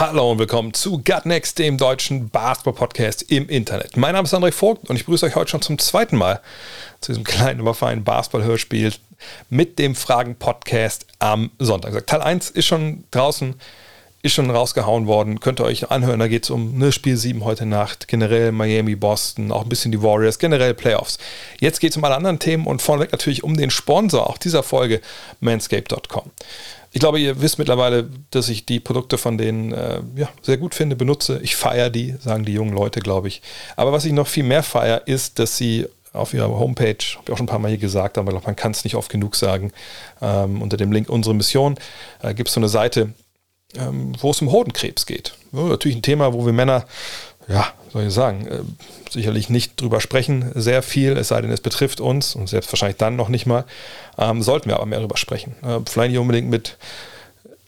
Hallo und willkommen zu Gut Next, dem deutschen Basketball-Podcast im Internet. Mein Name ist André Vogt und ich begrüße euch heute schon zum zweiten Mal zu diesem kleinen, aber feinen Basketball-Hörspiel mit dem Fragen-Podcast am Sonntag. Teil 1 ist schon draußen, ist schon rausgehauen worden. Könnt ihr euch anhören. Da geht es um ne, Spiel 7 heute Nacht, generell Miami, Boston, auch ein bisschen die Warriors, generell Playoffs. Jetzt geht es um alle anderen Themen und vorneweg natürlich um den Sponsor auch dieser Folge, manscape.com. Ich glaube, ihr wisst mittlerweile, dass ich die Produkte von denen äh, ja, sehr gut finde, benutze. Ich feiere die, sagen die jungen Leute, glaube ich. Aber was ich noch viel mehr feiere, ist, dass sie auf ihrer Homepage, habe ich auch schon ein paar Mal hier gesagt, aber man kann es nicht oft genug sagen, ähm, unter dem Link Unsere Mission äh, gibt es so eine Seite, ähm, wo es um Hodenkrebs geht. Ja, natürlich ein Thema, wo wir Männer, ja, soll ich sagen, äh, sicherlich nicht drüber sprechen, sehr viel, es sei denn, es betrifft uns und selbst wahrscheinlich dann noch nicht mal. Ähm, sollten wir aber mehr darüber sprechen. Äh, vielleicht nicht unbedingt mit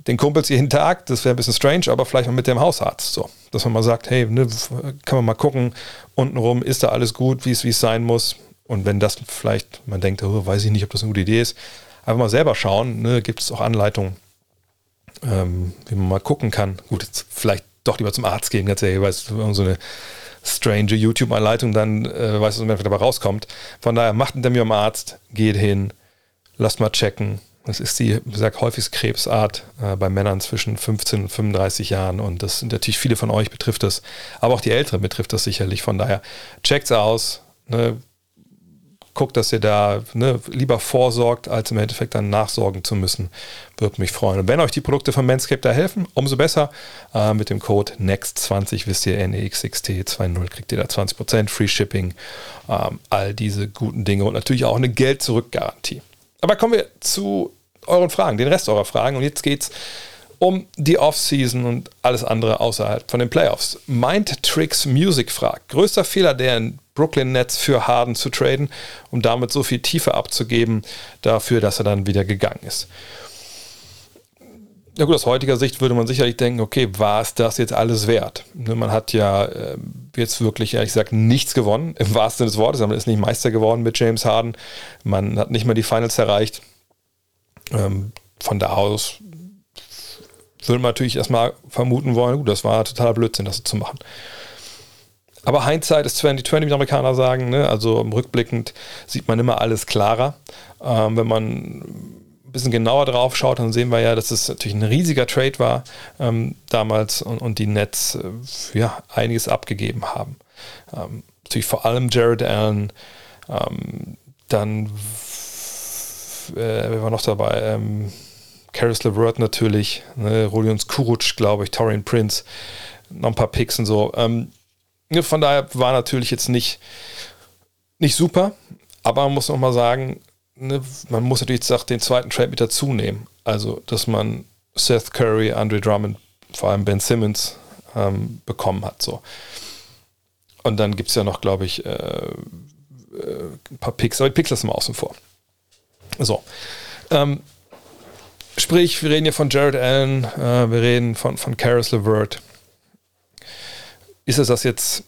den Kumpels jeden Tag, das wäre ein bisschen strange, aber vielleicht mal mit dem Hausarzt so. Dass man mal sagt, hey, ne, kann man mal gucken, untenrum ist da alles gut, wie es wie es sein muss. Und wenn das vielleicht, man denkt, oh, weiß ich nicht, ob das eine gute Idee ist, einfach mal selber schauen, ne, gibt es auch Anleitungen, ähm, wie man mal gucken kann. Gut, jetzt vielleicht doch lieber zum Arzt gehen, ganz ehrlich, weil es so eine strange YouTube-Anleitung dann äh, weiß, was dabei rauskommt. Von daher macht einen Termin am Arzt, geht hin, lasst mal checken. Das ist die, wie gesagt, häufigste Krebsart äh, bei Männern zwischen 15 und 35 Jahren. Und das sind natürlich viele von euch betrifft das, aber auch die Älteren betrifft das sicherlich. Von daher checkt's aus. Ne? Guckt, dass ihr da ne, lieber vorsorgt, als im Endeffekt dann nachsorgen zu müssen. Würde mich freuen. Und wenn euch die Produkte von Manscaped da helfen, umso besser. Äh, mit dem Code NEXT20 wisst ihr, NEXXT20 kriegt ihr da 20% Free Shipping. Ähm, all diese guten Dinge und natürlich auch eine Geld-Zurück-Garantie. Aber kommen wir zu euren Fragen, den Rest eurer Fragen. Und jetzt geht's um die Offseason und alles andere außerhalb von den Playoffs. Mind Tricks Music fragt: Größter Fehler der in Brooklyn Nets für Harden zu traden, um damit so viel Tiefe abzugeben, dafür, dass er dann wieder gegangen ist. Ja gut, aus heutiger Sicht würde man sicherlich denken, okay, war es das jetzt alles wert? Ne, man hat ja äh, jetzt wirklich, ehrlich gesagt, nichts gewonnen, im wahrsten Sinne des Wortes. Man ist nicht Meister geworden mit James Harden. Man hat nicht mal die Finals erreicht. Ähm, von da aus würde man natürlich erstmal vermuten wollen, gut, das war totaler Blödsinn, das zu machen. Aber Hindsight ist 2020, wie die Amerikaner sagen. Ne? Also rückblickend sieht man immer alles klarer. Ähm, wenn man ein bisschen genauer drauf schaut, dann sehen wir ja, dass es natürlich ein riesiger Trade war ähm, damals und, und, die Nets äh, ja, einiges abgegeben haben. Ähm, natürlich vor allem Jared Allen, ähm, dann äh, wer war noch dabei? Ähm, Karis LeVert natürlich, ne, Rolions Kuruc, glaube ich, Torian Prince, noch ein paar Picks und so. Ähm, von daher war natürlich jetzt nicht, nicht super, aber man muss noch mal sagen, ne, man muss natürlich jetzt den zweiten Trade mit dazu nehmen. Also, dass man Seth Curry, Andre Drummond, vor allem Ben Simmons ähm, bekommen hat. So. Und dann gibt es ja noch, glaube ich, äh, äh, ein paar Picks, aber die Picks lassen wir außen vor. So. Ähm, sprich, wir reden hier von Jared Allen, äh, wir reden von, von Karis LeVert, ist das jetzt,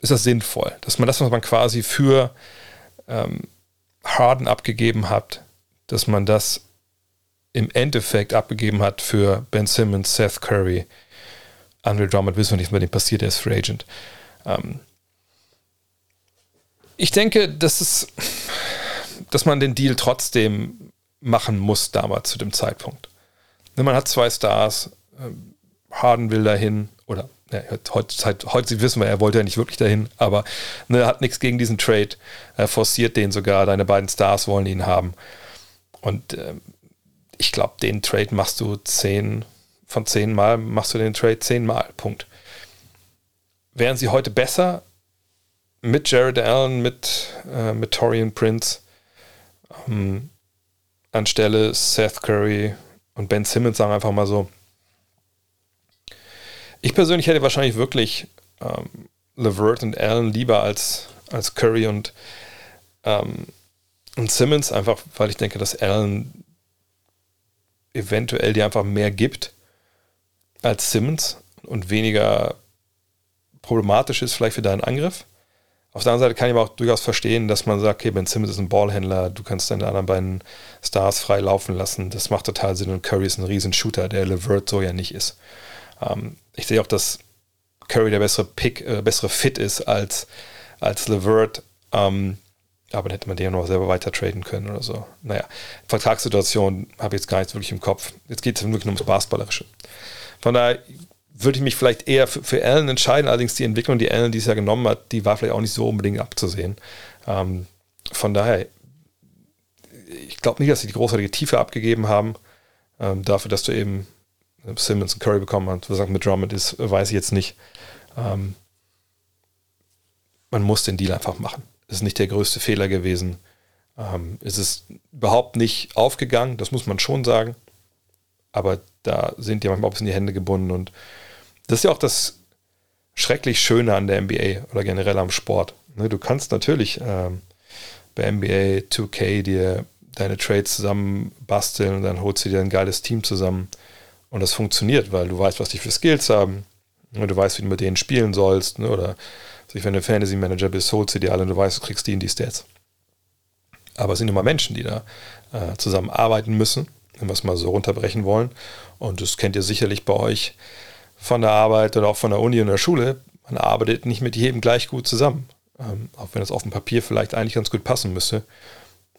ist das sinnvoll, dass man das, was man quasi für ähm, Harden abgegeben hat, dass man das im Endeffekt abgegeben hat für Ben Simmons, Seth Curry, Andre Drummond, wissen wir nicht, was mit dem passiert, er ist Free Agent. Ähm ich denke, dass, es, dass man den Deal trotzdem machen muss damals zu dem Zeitpunkt. Man hat zwei Stars, ähm, Harden will dahin, oder ja, heute, heute wissen wir, er wollte ja nicht wirklich dahin, aber ne, hat nichts gegen diesen Trade, er forciert den sogar, deine beiden Stars wollen ihn haben. Und äh, ich glaube, den Trade machst du zehn, von zehn Mal machst du den Trade zehnmal, Punkt. Wären sie heute besser mit Jared Allen, mit, äh, mit Torian Prince, ähm, anstelle Seth Curry und Ben Simmons, sagen einfach mal so, ich persönlich hätte wahrscheinlich wirklich ähm, Levert und Allen lieber als, als Curry und, ähm, und Simmons, einfach weil ich denke, dass Allen eventuell dir einfach mehr gibt als Simmons und weniger problematisch ist vielleicht für deinen Angriff. Auf der anderen Seite kann ich aber auch durchaus verstehen, dass man sagt, okay, Ben Simmons ist ein Ballhändler, du kannst deine anderen beiden Stars frei laufen lassen. Das macht total Sinn und Curry ist ein riesen Shooter, der Levert so ja nicht ist. Ähm, ich sehe auch, dass Curry der bessere Pick, äh, bessere Fit ist als, als Levert. Ähm, aber dann hätte man den ja noch selber weiter traden können oder so. Naja, Vertragssituation habe ich jetzt gar nichts wirklich im Kopf. Jetzt geht es wirklich nur ums Basketballerische. Von daher würde ich mich vielleicht eher für, für Allen entscheiden. Allerdings die Entwicklung, die Allen dieses Jahr genommen hat, die war vielleicht auch nicht so unbedingt abzusehen. Ähm, von daher, ich glaube nicht, dass sie die großartige Tiefe abgegeben haben. Ähm, dafür, dass du eben Simmons und Curry bekommen hast. Was mit Drummond ist, weiß ich jetzt nicht. Ähm, man muss den Deal einfach machen. Das ist nicht der größte Fehler gewesen. Ähm, es ist überhaupt nicht aufgegangen, das muss man schon sagen. Aber da sind die manchmal auch ein bisschen die Hände gebunden und das ist ja auch das schrecklich Schöne an der NBA oder generell am Sport. Ne, du kannst natürlich ähm, bei NBA 2K dir deine Trades zusammen basteln und dann holst du dir ein geiles Team zusammen und das funktioniert, weil du weißt, was die für Skills haben und du weißt, wie du mit denen spielen sollst ne, oder wenn du Fantasy Manager bist, holst du dir alle und du weißt, du kriegst die in die Stats. Aber es sind immer Menschen, die da äh, zusammenarbeiten müssen, wenn wir es mal so runterbrechen wollen. Und das kennt ihr sicherlich bei euch von der Arbeit oder auch von der Uni und der Schule, man arbeitet nicht mit jedem gleich gut zusammen. Ähm, auch wenn das auf dem Papier vielleicht eigentlich ganz gut passen müsste.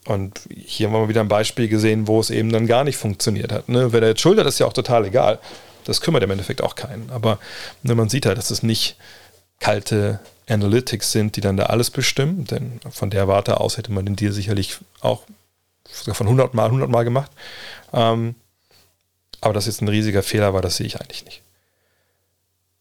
Und hier haben wir mal wieder ein Beispiel gesehen, wo es eben dann gar nicht funktioniert hat. Ne? Wer da jetzt schuldet, ist ja auch total egal. Das kümmert im Endeffekt auch keinen. Aber ne, man sieht halt, dass es nicht kalte Analytics sind, die dann da alles bestimmen. Denn von der Warte aus hätte man den Deal sicherlich auch sogar von 100 Mal, 100 Mal gemacht. Ähm, aber dass jetzt ein riesiger Fehler war, das sehe ich eigentlich nicht.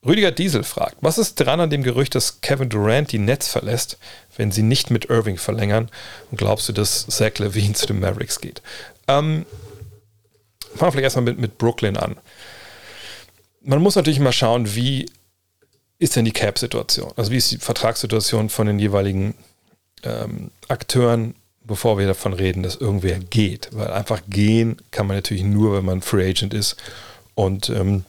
Rüdiger Diesel fragt, was ist dran an dem Gerücht, dass Kevin Durant die Nets verlässt, wenn sie nicht mit Irving verlängern? Und glaubst du, dass Zach Levine zu den Mavericks geht? Ähm, fangen wir vielleicht erstmal mit, mit Brooklyn an. Man muss natürlich mal schauen, wie ist denn die Cap-Situation? Also wie ist die Vertragssituation von den jeweiligen ähm, Akteuren, bevor wir davon reden, dass irgendwer geht? Weil einfach gehen kann man natürlich nur, wenn man Free Agent ist und ähm,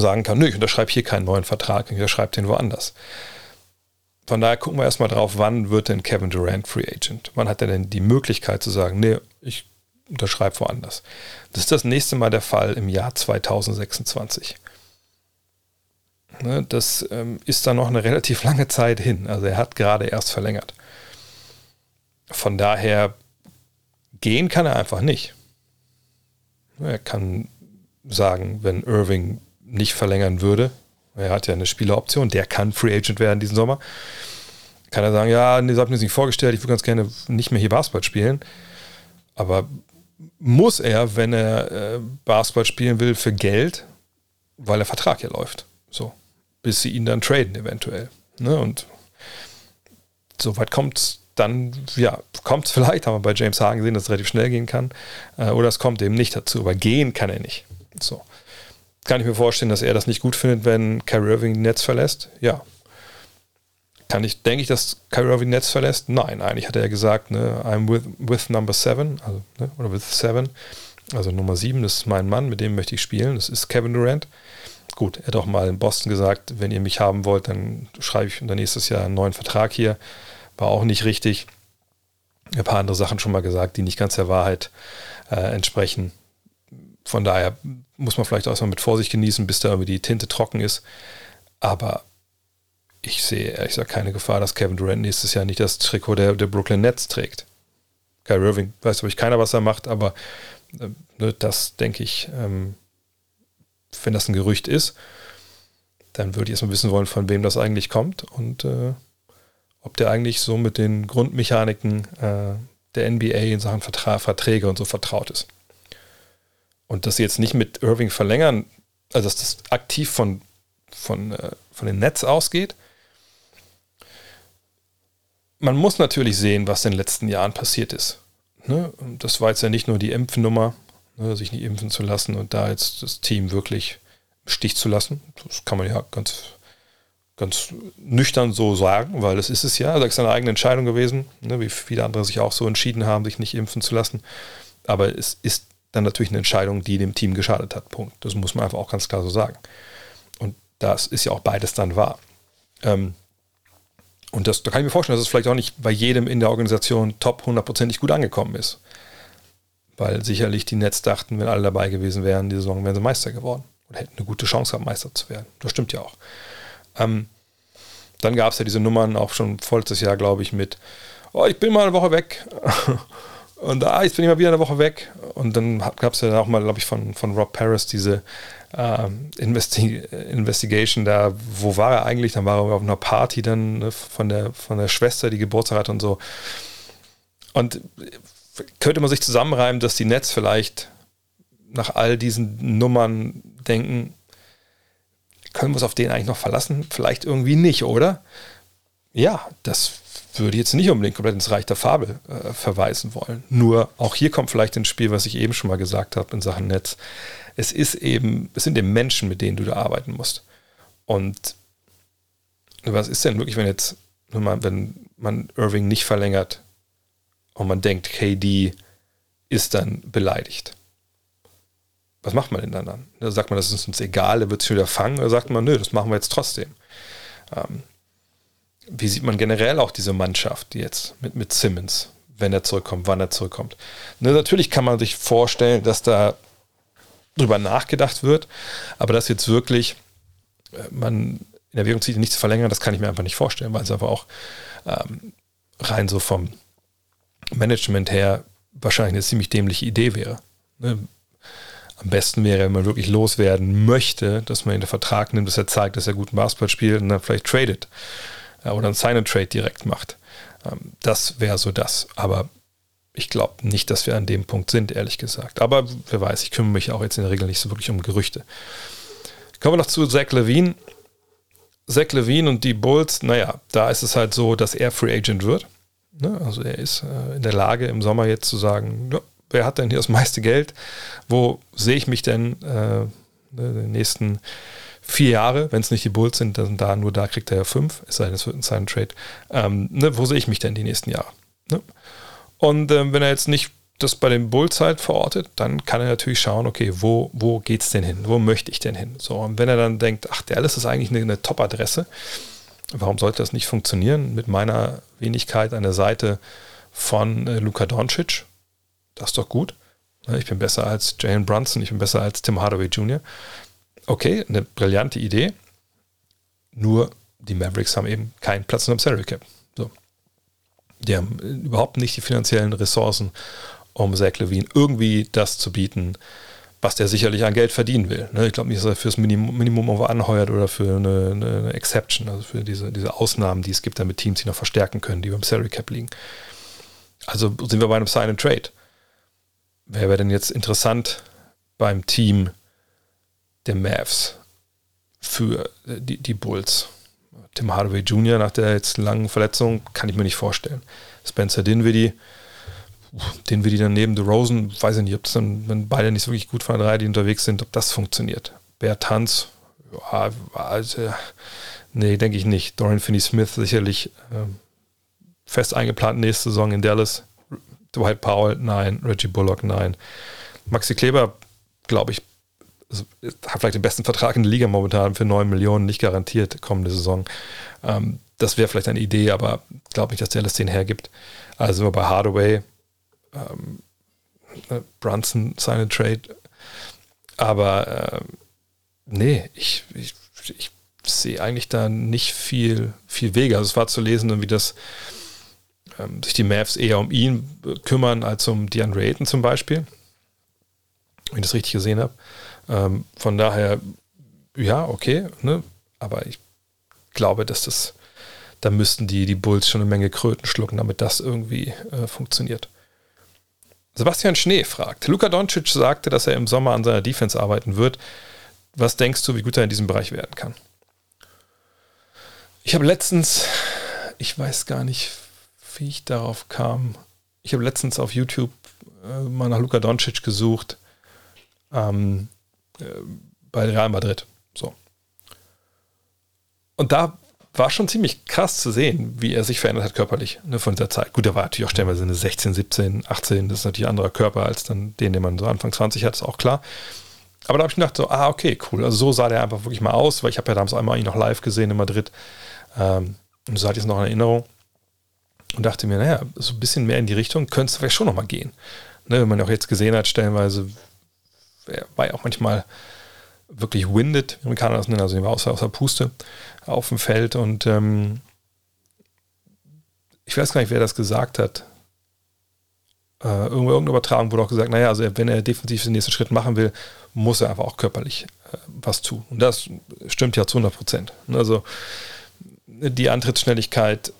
sagen kann, nö, ich unterschreibe hier keinen neuen Vertrag, ich unterschreibe den woanders. Von daher gucken wir erstmal drauf, wann wird denn Kevin Durant Free Agent? Wann hat er denn die Möglichkeit zu sagen, nee, ich unterschreibe woanders? Das ist das nächste Mal der Fall im Jahr 2026. Ne, das ähm, ist dann noch eine relativ lange Zeit hin. Also er hat gerade erst verlängert. Von daher gehen kann er einfach nicht. Er kann sagen, wenn Irving nicht verlängern würde, er hat ja eine Spieleroption, der kann Free Agent werden diesen Sommer, kann er sagen, ja, nee, das habe ich mir nicht vorgestellt, ich würde ganz gerne nicht mehr hier Basketball spielen. Aber muss er, wenn er äh, Basketball spielen will, für Geld, weil der Vertrag ja läuft. So. Bis sie ihn dann traden, eventuell. Ne? Und soweit kommt es dann, ja, kommt es vielleicht, haben wir bei James Hagen gesehen, dass es relativ schnell gehen kann. Äh, oder es kommt eben nicht dazu. Aber gehen kann er nicht. So kann ich mir vorstellen, dass er das nicht gut findet, wenn Kyrie Irving Netz verlässt? Ja. Kann ich, denke ich, dass Kyrie Irving Netz verlässt? Nein, eigentlich hat er ja gesagt, ne, I'm with, with number seven, also, ne, oder with seven, also Nummer sieben, das ist mein Mann, mit dem möchte ich spielen, das ist Kevin Durant. Gut, er hat auch mal in Boston gesagt, wenn ihr mich haben wollt, dann schreibe ich dann nächstes Jahr einen neuen Vertrag hier. War auch nicht richtig. Ein paar andere Sachen schon mal gesagt, die nicht ganz der Wahrheit äh, entsprechen. Von daher muss man vielleicht auch mal mit Vorsicht genießen, bis da irgendwie die Tinte trocken ist. Aber ich sehe ehrlich gesagt keine Gefahr, dass Kevin Durant nächstes Jahr nicht das Trikot der, der Brooklyn Nets trägt. Kyrie Irving weiß, glaube ich, keiner, was er macht, aber äh, das denke ich, ähm, wenn das ein Gerücht ist, dann würde ich erstmal wissen wollen, von wem das eigentlich kommt und äh, ob der eigentlich so mit den Grundmechaniken äh, der NBA in Sachen Vertra Verträge und so vertraut ist. Und dass sie jetzt nicht mit Irving verlängern, also dass das aktiv von, von, äh, von den Nets ausgeht. Man muss natürlich sehen, was in den letzten Jahren passiert ist. Ne? Das war jetzt ja nicht nur die Impfnummer, ne, sich nicht impfen zu lassen und da jetzt das Team wirklich im Stich zu lassen. Das kann man ja ganz ganz nüchtern so sagen, weil das ist es ja. Das ist seine eigene Entscheidung gewesen, ne, wie viele andere sich auch so entschieden haben, sich nicht impfen zu lassen. Aber es ist dann natürlich eine Entscheidung, die dem Team geschadet hat. Punkt. Das muss man einfach auch ganz klar so sagen. Und das ist ja auch beides dann wahr. Ähm, und das, da kann ich mir vorstellen, dass es vielleicht auch nicht bei jedem in der Organisation top hundertprozentig gut angekommen ist. Weil sicherlich die Nets dachten, wenn alle dabei gewesen wären, die Saison wären sie Meister geworden. Oder hätten eine gute Chance gehabt, Meister zu werden. Das stimmt ja auch. Ähm, dann gab es ja diese Nummern auch schon volles Jahr, glaube ich, mit, oh, ich bin mal eine Woche weg. Und ah, jetzt bin ich mal wieder eine Woche weg. Und dann gab es ja auch mal, glaube ich, von, von Rob Paris diese äh, Investi Investigation da, wo war er eigentlich? Dann war er auf einer Party dann ne, von, der, von der Schwester, die Geburtstag hat und so. Und könnte man sich zusammenreimen, dass die Nets vielleicht nach all diesen Nummern denken, können wir uns auf den eigentlich noch verlassen? Vielleicht irgendwie nicht, oder? Ja, das würde jetzt nicht unbedingt komplett ins Reich der Fabel äh, verweisen wollen. Nur auch hier kommt vielleicht ins Spiel, was ich eben schon mal gesagt habe in Sachen Netz. Es ist eben, es sind eben Menschen, mit denen du da arbeiten musst. Und was ist denn wirklich, wenn jetzt, wenn man, Irving nicht verlängert und man denkt, KD ist dann beleidigt? was macht man denn dann? Da sagt man, das ist uns egal, der wird sich wieder fangen, oder sagt man, nö, das machen wir jetzt trotzdem. Ähm, wie sieht man generell auch diese Mannschaft jetzt mit, mit Simmons, wenn er zurückkommt, wann er zurückkommt? Ne, natürlich kann man sich vorstellen, dass da drüber nachgedacht wird, aber dass jetzt wirklich äh, man in Erwägung zieht, nicht zu verlängern, das kann ich mir einfach nicht vorstellen, weil es aber auch ähm, rein so vom Management her wahrscheinlich eine ziemlich dämliche Idee wäre. Ne? am besten wäre, wenn man wirklich loswerden möchte, dass man in den Vertrag nimmt, dass er zeigt, dass er guten Basketball spielt und dann vielleicht tradet oder ein Sign-and-Trade direkt macht. Ähm, das wäre so das. Aber ich glaube nicht, dass wir an dem Punkt sind, ehrlich gesagt. Aber wer weiß, ich kümmere mich auch jetzt in der Regel nicht so wirklich um Gerüchte. Kommen wir noch zu Zach Levine. Zach Levine und die Bulls, naja, da ist es halt so, dass er Free Agent wird. Ne? Also er ist äh, in der Lage, im Sommer jetzt zu sagen, wer hat denn hier das meiste Geld? Wo sehe ich mich denn äh, die nächsten vier Jahre, wenn es nicht die Bulls sind, dann da nur da kriegt er ja fünf, es sei denn, es wird ein Sign Trade. Ähm, ne, wo sehe ich mich denn die nächsten Jahre? Ne? Und ähm, wenn er jetzt nicht das bei den Bulls halt verortet, dann kann er natürlich schauen, okay, wo, wo es denn hin? Wo möchte ich denn hin? So, und wenn er dann denkt, ach, Dallas ist eigentlich eine, eine Top-Adresse, warum sollte das nicht funktionieren mit meiner Wenigkeit an der Seite von äh, Luka Doncic? das ist doch gut. Ich bin besser als Jalen Brunson, ich bin besser als Tim Hardaway Jr. Okay, eine brillante Idee. Nur die Mavericks haben eben keinen Platz in einem Salary Cap. So. Die haben überhaupt nicht die finanziellen Ressourcen, um Zach Levine irgendwie das zu bieten, was der sicherlich an Geld verdienen will. Ne? Ich glaube nicht, dass er fürs Minimum, Minimum anheuert oder für eine, eine, Exception, also für diese, diese Ausnahmen, die es gibt, damit Teams die noch verstärken können, die beim Salary Cap liegen. Also sind wir bei einem Sign and Trade wer wäre denn jetzt interessant beim Team der Mavs für die, die Bulls? Tim Hardaway Jr. nach der jetzt langen Verletzung kann ich mir nicht vorstellen. Spencer Dinwiddie, Dinwiddie dann neben Rosen, weiß ich nicht, ob es dann, wenn beide nicht so wirklich gut von der Reihe, die unterwegs sind, ob das funktioniert. Bert Tanz, ja, also, nee, denke ich nicht. Dorian Finney-Smith sicherlich äh, fest eingeplant nächste Saison in Dallas. Dwight Powell, nein. Reggie Bullock, nein. Maxi Kleber, glaube ich, hat vielleicht den besten Vertrag in der Liga momentan für 9 Millionen, nicht garantiert kommende Saison. Ähm, das wäre vielleicht eine Idee, aber glaube nicht, dass der alles den hergibt. Also sind wir bei Hardaway, ähm, äh, Brunson, seine Trade. Aber äh, nee, ich, ich, ich sehe eigentlich da nicht viel, viel Wege. Also es war zu lesen, wie das ähm, sich die Mavs eher um ihn kümmern als um DeAndre Ayton zum Beispiel. Wenn ich das richtig gesehen habe. Ähm, von daher, ja, okay, ne? aber ich glaube, dass das, da müssten die, die Bulls schon eine Menge Kröten schlucken, damit das irgendwie äh, funktioniert. Sebastian Schnee fragt, Luka Doncic sagte, dass er im Sommer an seiner Defense arbeiten wird. Was denkst du, wie gut er in diesem Bereich werden kann? Ich habe letztens, ich weiß gar nicht, wie ich darauf kam. Ich habe letztens auf YouTube äh, mal nach Luka Doncic gesucht ähm, äh, bei Real Madrid. So. Und da war schon ziemlich krass zu sehen, wie er sich verändert hat körperlich ne, von dieser Zeit. Gut, er war natürlich auch stellenweise eine 16, 17, 18, das ist natürlich ein anderer Körper als dann den, den man so Anfang 20 hat, ist auch klar. Aber da habe ich gedacht, so, ah, okay, cool. Also so sah der einfach wirklich mal aus, weil ich habe ja damals einmal ihn noch live gesehen in Madrid. Ähm, und so hatte ich es noch in Erinnerung. Und dachte mir, naja, so ein bisschen mehr in die Richtung könnte es vielleicht schon nochmal gehen. Ne, wenn man auch jetzt gesehen hat, stellenweise war ja auch manchmal wirklich winded, wie Amerikaner das nennen, also war außer, außer Puste auf dem Feld und ähm, ich weiß gar nicht, wer das gesagt hat. Äh, irgendwo irgendeine Übertragung wurde auch gesagt, naja, also wenn er definitiv den nächsten Schritt machen will, muss er einfach auch körperlich äh, was tun. Und das stimmt ja zu 100 Prozent. Also die Antrittsschnelligkeit,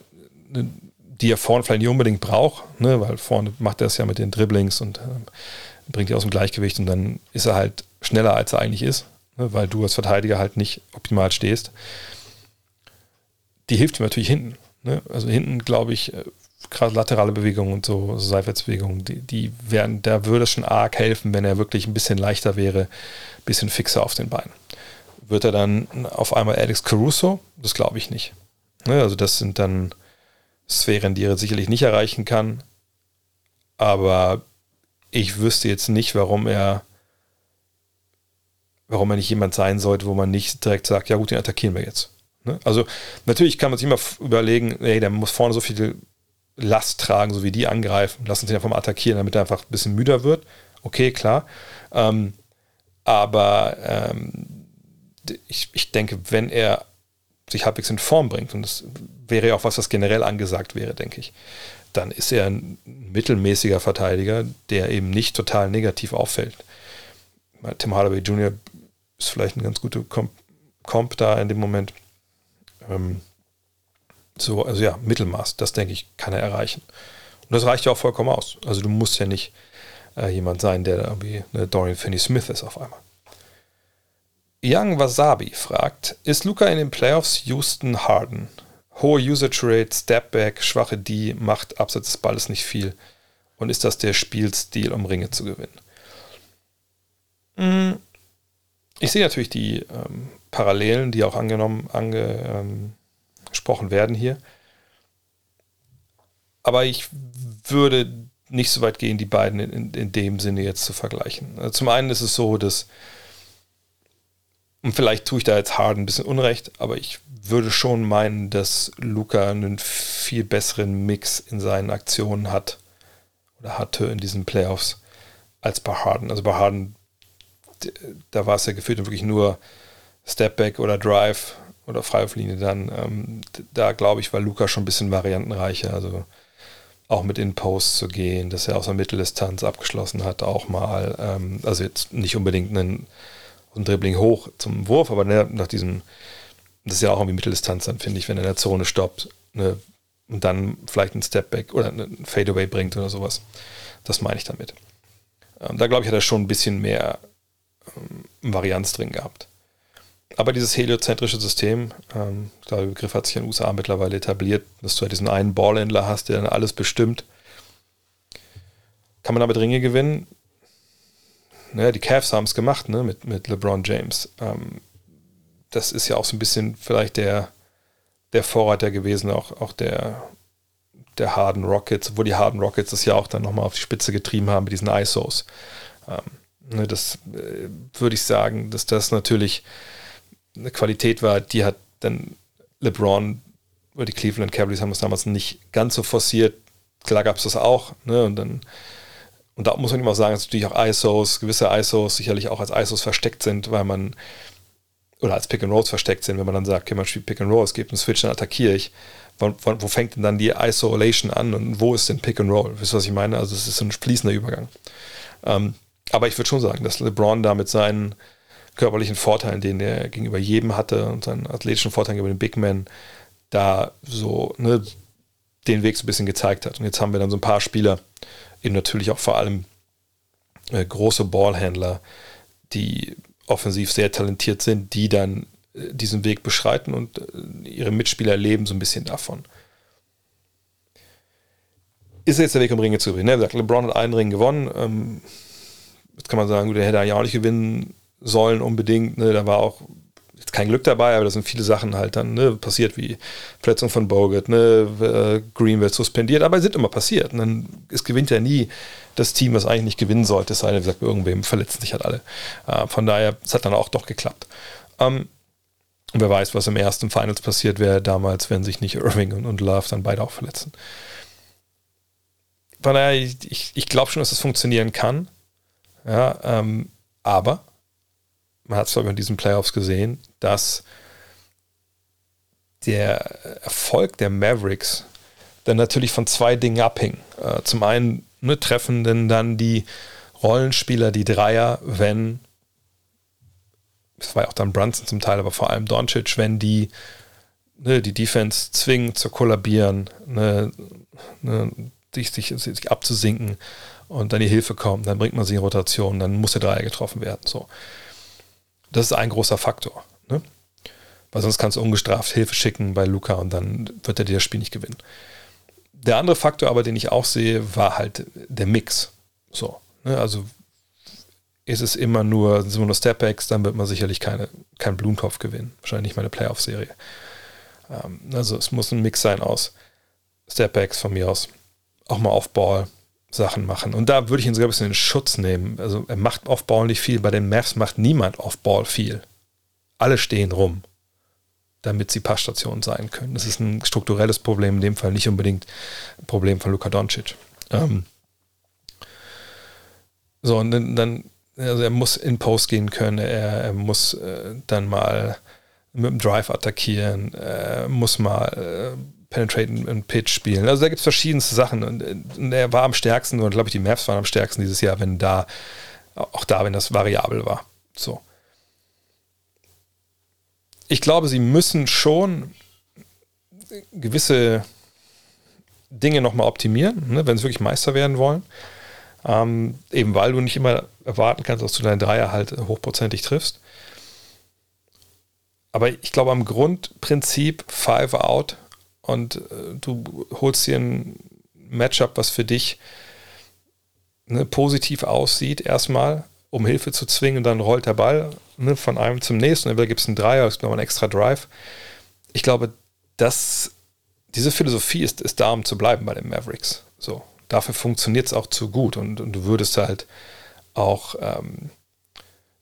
ne, die er vorne vielleicht nicht unbedingt braucht, ne, weil vorne macht er es ja mit den Dribblings und äh, bringt die aus dem Gleichgewicht und dann ist er halt schneller, als er eigentlich ist, ne, weil du als Verteidiger halt nicht optimal stehst. Die hilft ihm natürlich hinten. Ne? Also hinten, glaube ich, äh, gerade laterale Bewegungen und so, Seitwärtsbewegungen, die, die wären, da würde es schon arg helfen, wenn er wirklich ein bisschen leichter wäre, ein bisschen fixer auf den Beinen. Wird er dann auf einmal Alex Caruso? Das glaube ich nicht. Ne? Also das sind dann Sphären, die er sicherlich nicht erreichen kann. Aber ich wüsste jetzt nicht, warum er, warum er nicht jemand sein sollte, wo man nicht direkt sagt, ja gut, den attackieren wir jetzt. Ne? Also natürlich kann man sich immer überlegen, ey, der muss vorne so viel Last tragen, so wie die angreifen, lassen sich einfach mal attackieren, damit er einfach ein bisschen müder wird. Okay, klar. Ähm, aber ähm, ich, ich denke, wenn er sich halbwegs in Form bringt, und das wäre ja auch was, was generell angesagt wäre, denke ich, dann ist er ein mittelmäßiger Verteidiger, der eben nicht total negativ auffällt. Tim Hardaway Jr. ist vielleicht ein ganz guter Comp, Comp da in dem Moment. Ähm, so, also ja, Mittelmaß, das denke ich, kann er erreichen. Und das reicht ja auch vollkommen aus. Also du musst ja nicht äh, jemand sein, der irgendwie eine Dorian Finney-Smith ist auf einmal. Young Wasabi fragt, ist Luca in den Playoffs Houston Harden? Hohe Usage Rate, Stepback, schwache D, macht abseits des Balles nicht viel. Und ist das der Spielstil, um Ringe zu gewinnen? Mm, ich sehe natürlich die ähm, Parallelen, die auch angenommen, angesprochen ähm, werden hier. Aber ich würde nicht so weit gehen, die beiden in, in dem Sinne jetzt zu vergleichen. Also zum einen ist es so, dass und vielleicht tue ich da jetzt Harden ein bisschen Unrecht, aber ich würde schon meinen, dass Luca einen viel besseren Mix in seinen Aktionen hat oder hatte in diesen Playoffs als bei Harden. Also bei Harden, da war es ja gefühlt wirklich nur Stepback oder Drive oder Freiwurflinie dann. Ähm, da glaube ich, war Luca schon ein bisschen variantenreicher. Also auch mit in Post zu gehen, dass er aus der Mitteldistanz abgeschlossen hat, auch mal. Ähm, also jetzt nicht unbedingt einen ein Dribbling hoch zum Wurf, aber ne, nach diesem, das ist ja auch irgendwie Mitteldistanz dann, finde ich, wenn er in der Zone stoppt ne, und dann vielleicht einen Stepback oder einen Fadeaway bringt oder sowas. Das meine ich damit. Ähm, da glaube ich, hat er schon ein bisschen mehr ähm, Varianz drin gehabt. Aber dieses heliozentrische System, ähm, ich glaube, der Begriff hat sich in den USA mittlerweile etabliert, dass du halt diesen einen Ballhändler hast, der dann alles bestimmt. Kann man damit Ringe gewinnen? Ne, die Cavs haben es gemacht, ne, mit, mit LeBron James. Ähm, das ist ja auch so ein bisschen vielleicht der, der Vorreiter gewesen, auch, auch der, der Harden Rockets, wo die Harden Rockets das ja auch dann nochmal auf die Spitze getrieben haben mit diesen ISOs. Ähm, ne, das äh, würde ich sagen, dass das natürlich eine Qualität war, die hat dann LeBron oder die Cleveland Cavaliers haben das damals nicht ganz so forciert. Klar gab es das auch, ne, und dann und da muss man immer sagen, dass natürlich auch ISOs, gewisse ISOs sicherlich auch als ISOs versteckt sind, weil man, oder als Pick and Rolls versteckt sind, wenn man dann sagt, okay, man spielt Pick and Roll, es gibt einen Switch, dann attackiere ich. Wo, wo, fängt denn dann die Isolation an und wo ist denn Pick and Roll? Wisst ihr, was ich meine? Also es ist ein fließender Übergang. Ähm, aber ich würde schon sagen, dass LeBron da mit seinen körperlichen Vorteilen, den er gegenüber jedem hatte und seinen athletischen Vorteilen gegenüber den Big Men, da so ne, den Weg so ein bisschen gezeigt hat. Und jetzt haben wir dann so ein paar Spieler, eben natürlich auch vor allem äh, große Ballhändler, die offensiv sehr talentiert sind, die dann äh, diesen Weg beschreiten und äh, ihre Mitspieler leben so ein bisschen davon. Ist jetzt der Weg, um Ringe zu gewinnen? Ne? LeBron hat einen Ring gewonnen. Ähm, jetzt kann man sagen, der hätte ja auch nicht gewinnen sollen unbedingt. Ne? Da war auch kein Glück dabei, aber da sind viele Sachen halt dann ne, passiert, wie Verletzung von Bogut, ne, äh, Green wird suspendiert, aber sind immer passiert. Und dann, es gewinnt ja nie das Team, was eigentlich nicht gewinnen sollte, es sei denn, wie gesagt, irgendwem verletzen sich halt alle. Äh, von daher, es hat dann auch doch geklappt. Ähm, wer weiß, was im ersten Finals passiert wäre damals, wenn sich nicht Irving und, und Love dann beide auch verletzen. Von daher, ich, ich, ich glaube schon, dass es das funktionieren kann. Ja, ähm, aber man hat es in diesen Playoffs gesehen, dass der Erfolg der Mavericks dann natürlich von zwei Dingen abhing. Äh, zum einen ne, treffen denn dann die Rollenspieler die Dreier, wenn, das war ja auch dann Brunson zum Teil, aber vor allem Doncic, wenn die ne, die Defense zwingen zu kollabieren, ne, ne, sich, sich, sich abzusinken und dann die Hilfe kommt, dann bringt man sie in Rotation, dann muss der Dreier getroffen werden. So. Das ist ein großer Faktor. Ne? Weil sonst kannst du ungestraft Hilfe schicken bei Luca und dann wird er dir das Spiel nicht gewinnen. Der andere Faktor aber, den ich auch sehe, war halt der Mix. So, ne? Also ist es immer nur, sind immer nur Stepbacks, dann wird man sicherlich keine, keinen Blumentopf gewinnen. Wahrscheinlich nicht mal eine Playoff-Serie. Ähm, also es muss ein Mix sein aus Stepbacks von mir aus. Auch mal Off-Ball, Sachen machen. Und da würde ich ihn sogar ein bisschen in Schutz nehmen. Also er macht Off-Ball nicht viel. Bei den Mavs macht niemand Off-Ball viel. Alle stehen rum, damit sie Passstationen sein können. Das ist ein strukturelles Problem, in dem Fall nicht unbedingt ein Problem von Luka Doncic. Ähm so, und dann, dann, also er muss in Post gehen können, er, er muss äh, dann mal mit dem Drive attackieren, er muss mal Penetraten und Pitch spielen. Also da gibt es verschiedenste Sachen. Und, und, er war am stärksten, und glaube ich, die Mavs waren am stärksten dieses Jahr, wenn da, auch da, wenn das variabel war. So. Ich glaube, sie müssen schon gewisse Dinge nochmal optimieren, ne, wenn sie wirklich Meister werden wollen. Ähm, eben weil du nicht immer erwarten kannst, dass du deinen Dreier halt hochprozentig triffst. Aber ich glaube, am Grundprinzip Five Out und äh, du holst dir ein Matchup, was für dich ne, positiv aussieht, erstmal, um Hilfe zu zwingen, und dann rollt der Ball ne, von einem zum nächsten, und dann gibt es einen Dreier, es gibt noch einen extra Drive. Ich glaube, dass diese Philosophie ist, ist da, um zu bleiben bei den Mavericks. So, dafür funktioniert es auch zu gut und, und, du würdest halt auch ähm,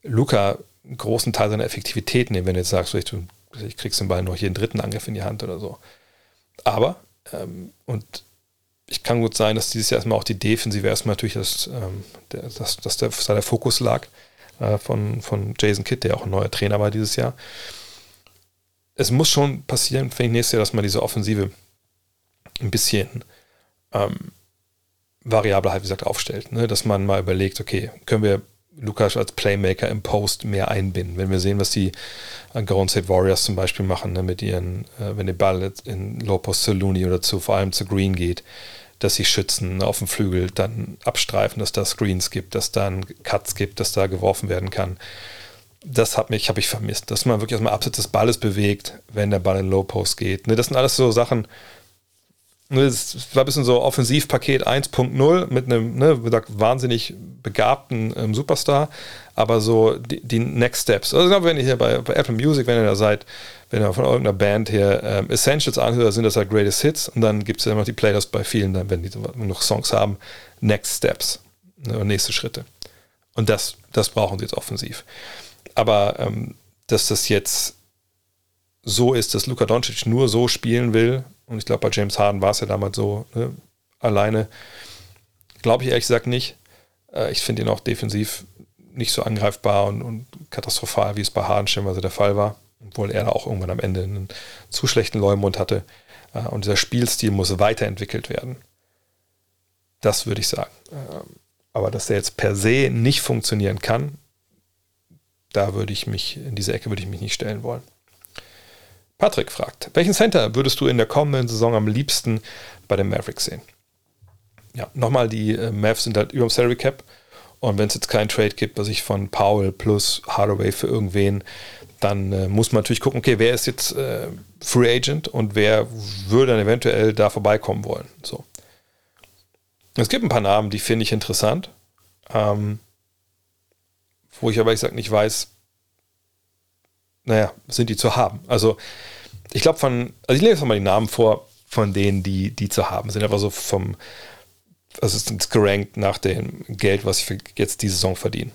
Luca einen großen Teil seiner Effektivität nehmen, wenn du jetzt sagst, ich, ich kriegst den Ball noch jeden dritten Angriff in die Hand oder so. Aber, ähm, und ich kann gut sein, dass dieses Jahr erstmal auch die Defensive erstmal natürlich das, ähm, der, das, dass der, dass der Fokus lag äh, von, von Jason Kidd, der auch ein neuer Trainer war dieses Jahr. Es muss schon passieren, finde ich, nächstes Jahr, dass man diese Offensive ein bisschen ähm, variabel halt, wie gesagt, aufstellt. Ne? Dass man mal überlegt, okay, können wir Lukas als Playmaker im Post mehr einbinden. Wenn wir sehen, was die Golden State Warriors zum Beispiel machen, ne, mit ihren, äh, wenn der Ball in Low Post zu Looney oder zu, vor allem zu Green geht, dass sie Schützen auf dem Flügel dann abstreifen, dass da Screens gibt, dass da Cuts gibt, dass da geworfen werden kann. Das hat mich, habe ich vermisst, dass man wirklich erstmal abseits des Balles bewegt, wenn der Ball in Low Post geht. Ne, das sind alles so Sachen, es war ein bisschen so Offensivpaket 1.0 mit einem, ne, wie gesagt, wahnsinnig begabten ähm, Superstar, aber so die, die, Next Steps. Also, wenn ihr hier bei, bei, Apple Music, wenn ihr da seid, wenn ihr von irgendeiner Band hier ähm, Essentials anhört, sind das halt Greatest Hits und dann gibt es ja noch die Playlist bei vielen, dann, wenn die noch Songs haben, Next Steps, ne, nächste Schritte. Und das, das brauchen sie jetzt offensiv. Aber ähm, dass das jetzt so ist, dass Luka Doncic nur so spielen will, und ich glaube, bei James Harden war es ja damals so, ne, alleine. Glaube ich ehrlich gesagt nicht. Äh, ich finde ihn auch defensiv nicht so angreifbar und, und katastrophal, wie es bei Harden stellenweise der Fall war. Obwohl er da auch irgendwann am Ende einen zu schlechten Leumund hatte. Äh, und dieser Spielstil muss weiterentwickelt werden. Das würde ich sagen. Ähm, aber dass der jetzt per se nicht funktionieren kann, da würde ich mich, in diese Ecke würde ich mich nicht stellen wollen. Patrick fragt, welchen Center würdest du in der kommenden Saison am liebsten bei den Mavericks sehen? Ja, nochmal, die äh, Mavs sind halt über dem Salary Cap. Und wenn es jetzt keinen Trade gibt, was ich von Powell plus Hardaway für irgendwen, dann äh, muss man natürlich gucken, okay, wer ist jetzt äh, Free Agent und wer würde dann eventuell da vorbeikommen wollen. So. Es gibt ein paar Namen, die finde ich interessant, ähm, wo ich aber ich sag nicht weiß, naja, sind die zu haben. Also ich glaube von, also ich lese jetzt mal die Namen vor von denen, die, die zu haben sind. Aber so vom, also es ist gerankt nach dem Geld, was ich jetzt diese Saison verdiene.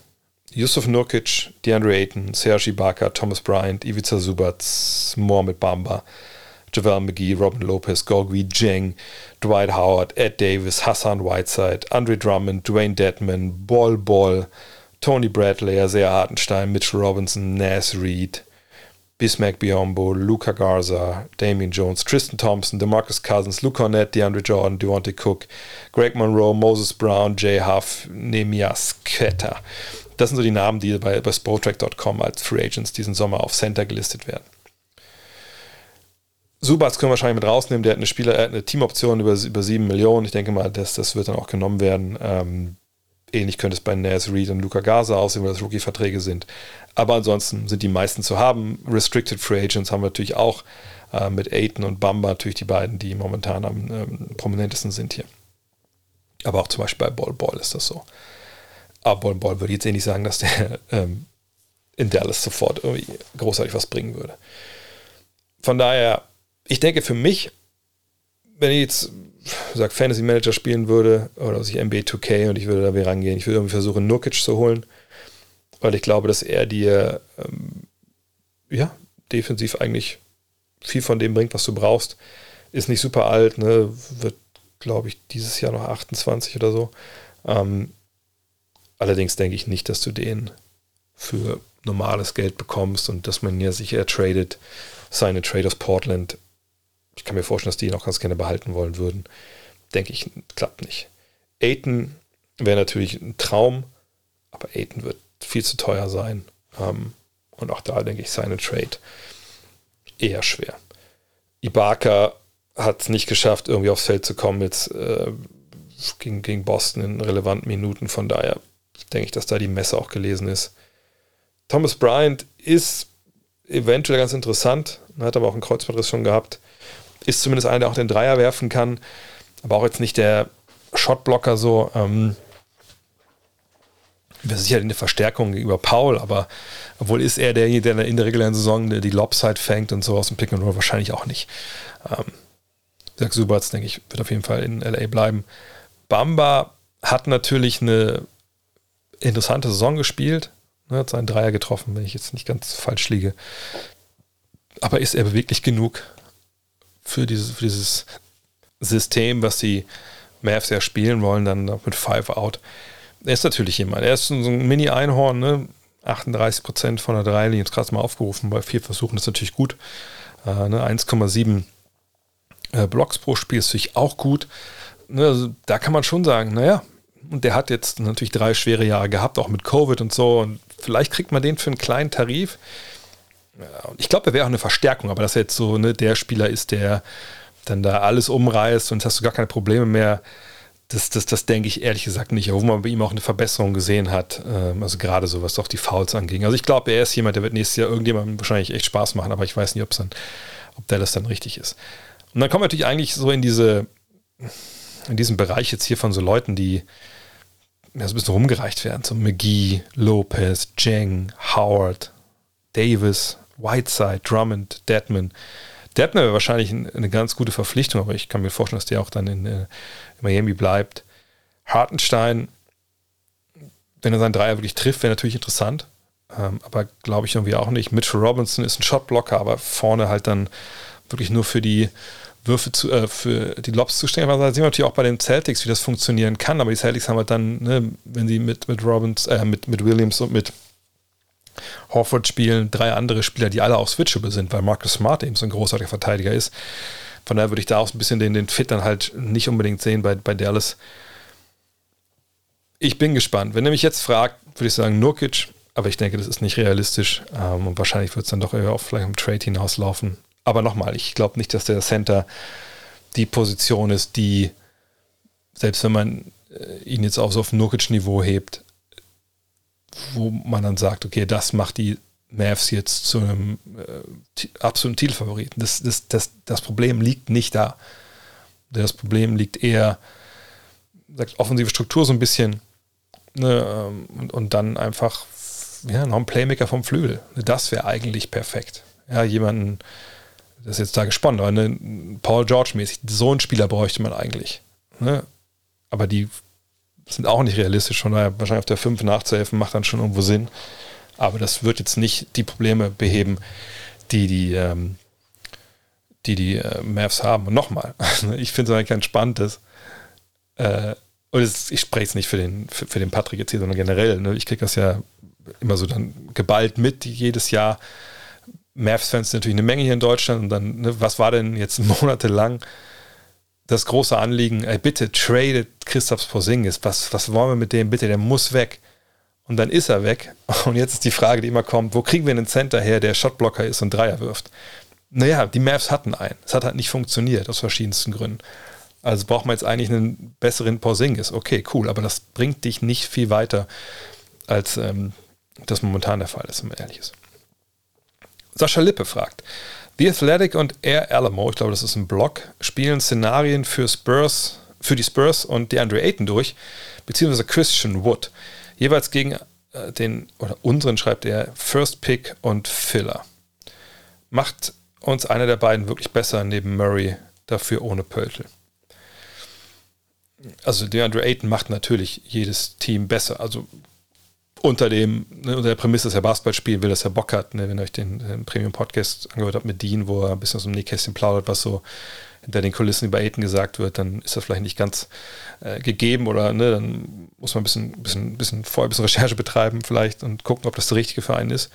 Yusuf Nurkic, DeAndre Ayton, Sergi Barker, Thomas Bryant, Ivica Subac, Mohamed Bamba, JaVale McGee, Robin Lopez, Gorgui Jeng, Dwight Howard, Ed Davis, Hassan Whiteside, Andre Drummond, Dwayne Dedman, Ball Ball, Tony Bradley, Isaiah Hartenstein, Mitchell Robinson, Nas Reed, Bismack Biombo, Luca Garza, Damian Jones, Tristan Thompson, DeMarcus Cousins, Luke Cornett, DeAndre Jordan, Devontae Cook, Greg Monroe, Moses Brown, Jay Huff, Nemias Quetta. Das sind so die Namen, die bei, bei Spotrack.com als Free Agents diesen Sommer auf Center gelistet werden. Subats können wir wahrscheinlich mit rausnehmen. Der hat eine Spieler, er eine Teamoption über, über 7 Millionen. Ich denke mal, das, das wird dann auch genommen werden. Ähm, ähnlich könnte es bei Nas Reed und Luca Garza aussehen, weil das Rookie-Verträge sind. Aber ansonsten sind die meisten zu haben. Restricted Free Agents haben wir natürlich auch äh, mit Aiton und Bamba natürlich die beiden, die momentan am ähm, prominentesten sind hier. Aber auch zum Beispiel bei Ball Ball ist das so. Aber Ball Ball würde ich jetzt eh nicht sagen, dass der ähm, in Dallas sofort irgendwie großartig was bringen würde. Von daher, ich denke für mich, wenn ich jetzt sag Fantasy Manager spielen würde oder sich NBA 2K und ich würde da rangehen, ich würde irgendwie versuchen, Nurkic zu holen weil ich glaube, dass er dir ähm, ja, defensiv eigentlich viel von dem bringt, was du brauchst. Ist nicht super alt, ne? wird, glaube ich, dieses Jahr noch 28 oder so. Ähm, allerdings denke ich nicht, dass du den für normales Geld bekommst und dass man ja sich eher tradet. Seine Trade aus Portland. Ich kann mir vorstellen, dass die ihn auch ganz gerne behalten wollen würden. Denke ich, klappt nicht. Aiton wäre natürlich ein Traum, aber Aiton wird viel zu teuer sein. Ähm, und auch da denke ich, seine Trade eher schwer. Ibaka hat es nicht geschafft, irgendwie aufs Feld zu kommen jetzt äh, gegen, gegen Boston in relevanten Minuten. Von daher denke ich, dass da die Messe auch gelesen ist. Thomas Bryant ist eventuell ganz interessant, hat aber auch einen Kreuzbandriss schon gehabt. Ist zumindest einer, der auch den Dreier werfen kann, aber auch jetzt nicht der Shotblocker so. Ähm, wäre sicher eine Verstärkung gegenüber Paul, aber obwohl ist er derjenige, der in der regulären Saison die halt fängt und so aus dem Pick and Roll wahrscheinlich auch nicht. Ähm, Zach Subatz, denke ich, wird auf jeden Fall in LA bleiben. Bamba hat natürlich eine interessante Saison gespielt, ne, hat seinen Dreier getroffen, wenn ich jetzt nicht ganz falsch liege. Aber ist er beweglich genug für dieses, für dieses System, was die Mavs ja spielen wollen, dann mit Five Out? er ist natürlich jemand. Er ist so ein Mini-Einhorn, ne? 38 Prozent von der Dreilinie, jetzt gerade mal aufgerufen, bei vier Versuchen ist natürlich gut. Äh, ne? 1,7 äh, Blocks pro Spiel ist natürlich auch gut. Ne? Also, da kann man schon sagen, naja, und der hat jetzt natürlich drei schwere Jahre gehabt, auch mit Covid und so. Und vielleicht kriegt man den für einen kleinen Tarif. Ja, ich glaube, er wäre auch eine Verstärkung, aber dass er jetzt so ne, der Spieler ist, der dann da alles umreißt und hast du gar keine Probleme mehr das, das, das denke ich ehrlich gesagt nicht, obwohl man bei ihm auch eine Verbesserung gesehen hat. Ähm, also gerade so, was doch die Fouls anging. Also ich glaube, er ist jemand, der wird nächstes Jahr irgendjemandem wahrscheinlich echt Spaß machen, aber ich weiß nicht, dann, ob der das dann richtig ist. Und dann kommen wir natürlich eigentlich so in diese, in diesen Bereich jetzt hier von so Leuten, die ja, so ein bisschen rumgereicht werden. So McGee, Lopez, Jeng, Howard, Davis, Whiteside, Drummond, Deadman. Deadman wäre wahrscheinlich eine ganz gute Verpflichtung, aber ich kann mir vorstellen, dass der auch dann in, äh, Miami bleibt. Hartenstein, wenn er seinen Dreier wirklich trifft, wäre natürlich interessant. Ähm, aber glaube ich irgendwie auch nicht. Mitchell Robinson ist ein Shotblocker, aber vorne halt dann wirklich nur für die Würfe zu, äh, für die Lobs zu stehen. Aber da sehen wir natürlich auch bei den Celtics, wie das funktionieren kann. Aber die Celtics haben halt dann, ne, wenn sie mit, mit Robbins, äh, mit, mit Williams und mit Horford spielen, drei andere Spieler, die alle auch switchable sind, weil Marcus Smart eben so ein großartiger Verteidiger ist. Von daher würde ich da auch ein bisschen den, den Fit dann halt nicht unbedingt sehen bei, bei Dallas. Ich bin gespannt. Wenn er mich jetzt fragt, würde ich sagen Nurkic, aber ich denke, das ist nicht realistisch ähm, und wahrscheinlich wird es dann doch eher auf vielleicht um Trade hinauslaufen. Aber nochmal, ich glaube nicht, dass der Center die Position ist, die, selbst wenn man äh, ihn jetzt auch so auf Nurkic-Niveau hebt, wo man dann sagt, okay, das macht die Mavs jetzt zu einem äh, absoluten Titelfavoriten. Das, das, das, das Problem liegt nicht da. Das Problem liegt eher, sagt offensive Struktur so ein bisschen ne, ähm, und, und dann einfach ja, noch ein Playmaker vom Flügel. Das wäre eigentlich perfekt. Ja, jemanden, das ist jetzt da gesponnen, aber ne, Paul George-mäßig, so einen Spieler bräuchte man eigentlich. Ne? Aber die sind auch nicht realistisch, von daher wahrscheinlich auf der 5 nachzuhelfen, macht dann schon irgendwo Sinn. Aber das wird jetzt nicht die Probleme beheben, die die, ähm, die, die äh, Mavs haben. Und nochmal, ich finde es eigentlich ganz spannend, äh, und ist, ich spreche es nicht für den, für, für, den Patrick jetzt hier, sondern generell. Ne? Ich kriege das ja immer so dann geballt mit jedes Jahr. Mavs-Fans natürlich eine Menge hier in Deutschland. Und dann, ne, was war denn jetzt monatelang das große Anliegen? Ey, bitte tradet Christoph Porzingis. Was, was wollen wir mit dem? Bitte, der muss weg. Und dann ist er weg. Und jetzt ist die Frage, die immer kommt: Wo kriegen wir einen Center her, der Shotblocker ist und Dreier wirft? Naja, die Mavs hatten einen. Es hat halt nicht funktioniert, aus verschiedensten Gründen. Also braucht man jetzt eigentlich einen besseren Porzingis. Okay, cool, aber das bringt dich nicht viel weiter, als ähm, das momentan der Fall ist, wenn man ehrlich ist. Sascha Lippe fragt, The Athletic und Air Alamo, ich glaube, das ist ein Blog, spielen Szenarien für Spurs, für die Spurs und DeAndre Ayton durch, beziehungsweise Christian Wood. Jeweils gegen äh, den, oder unseren schreibt er, First Pick und Filler. Macht uns einer der beiden wirklich besser neben Murray, dafür ohne Pöltl. Also DeAndre Ayton macht natürlich jedes Team besser. Also unter dem, ne, unter der Prämisse, dass er Basketball spielen will, dass er Bock hat. Ne, wenn ihr euch den, den Premium-Podcast angehört habt mit Dean, wo er ein bisschen aus dem Nähkästchen plaudert, was so hinter den Kulissen über Aiden gesagt wird, dann ist das vielleicht nicht ganz äh, gegeben oder ne, dann muss man ein bisschen, bisschen, bisschen vorher ein bisschen Recherche betreiben vielleicht und gucken, ob das der richtige Verein ist.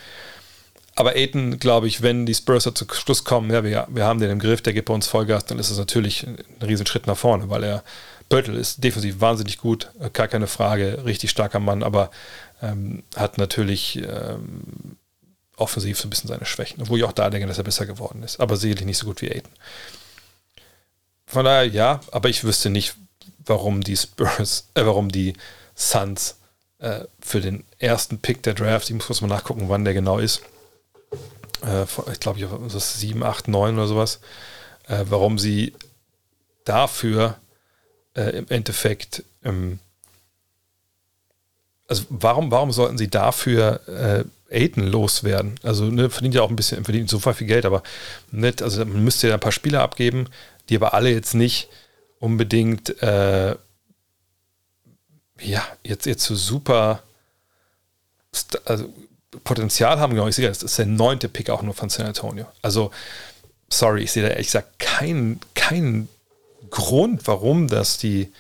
Aber Aiden, glaube ich, wenn die Spurs zu Schluss kommen, ja, wir, wir haben den im Griff, der gibt bei uns Vollgas, dann ist das natürlich ein Riesenschritt nach vorne, weil er Böttl ist defensiv wahnsinnig gut, gar keine Frage, richtig starker Mann, aber ähm, hat natürlich ähm, offensiv so ein bisschen seine Schwächen, obwohl ich auch da denke, dass er besser geworden ist, aber sicherlich nicht so gut wie Aiden. Von daher ja, aber ich wüsste nicht, warum die Spurs, äh, warum die Suns äh, für den ersten Pick der Draft, ich muss kurz mal nachgucken, wann der genau ist. Äh, ich glaube, das ist 7, 8, 9 oder sowas. Äh, warum sie dafür äh, im Endeffekt ähm, also warum, warum sollten sie dafür äh, Aiden loswerden? Also ne, verdient ja auch ein bisschen, verdient so viel Geld, aber nicht, also man müsste ja ein paar Spieler abgeben, die aber alle jetzt nicht unbedingt äh, ja, jetzt, jetzt so super also Potenzial haben, glaube ich, sicher, das ist der neunte Pick auch nur von San Antonio. Also, sorry, ich sehe da ehrlich gesagt keinen kein Grund, warum das die,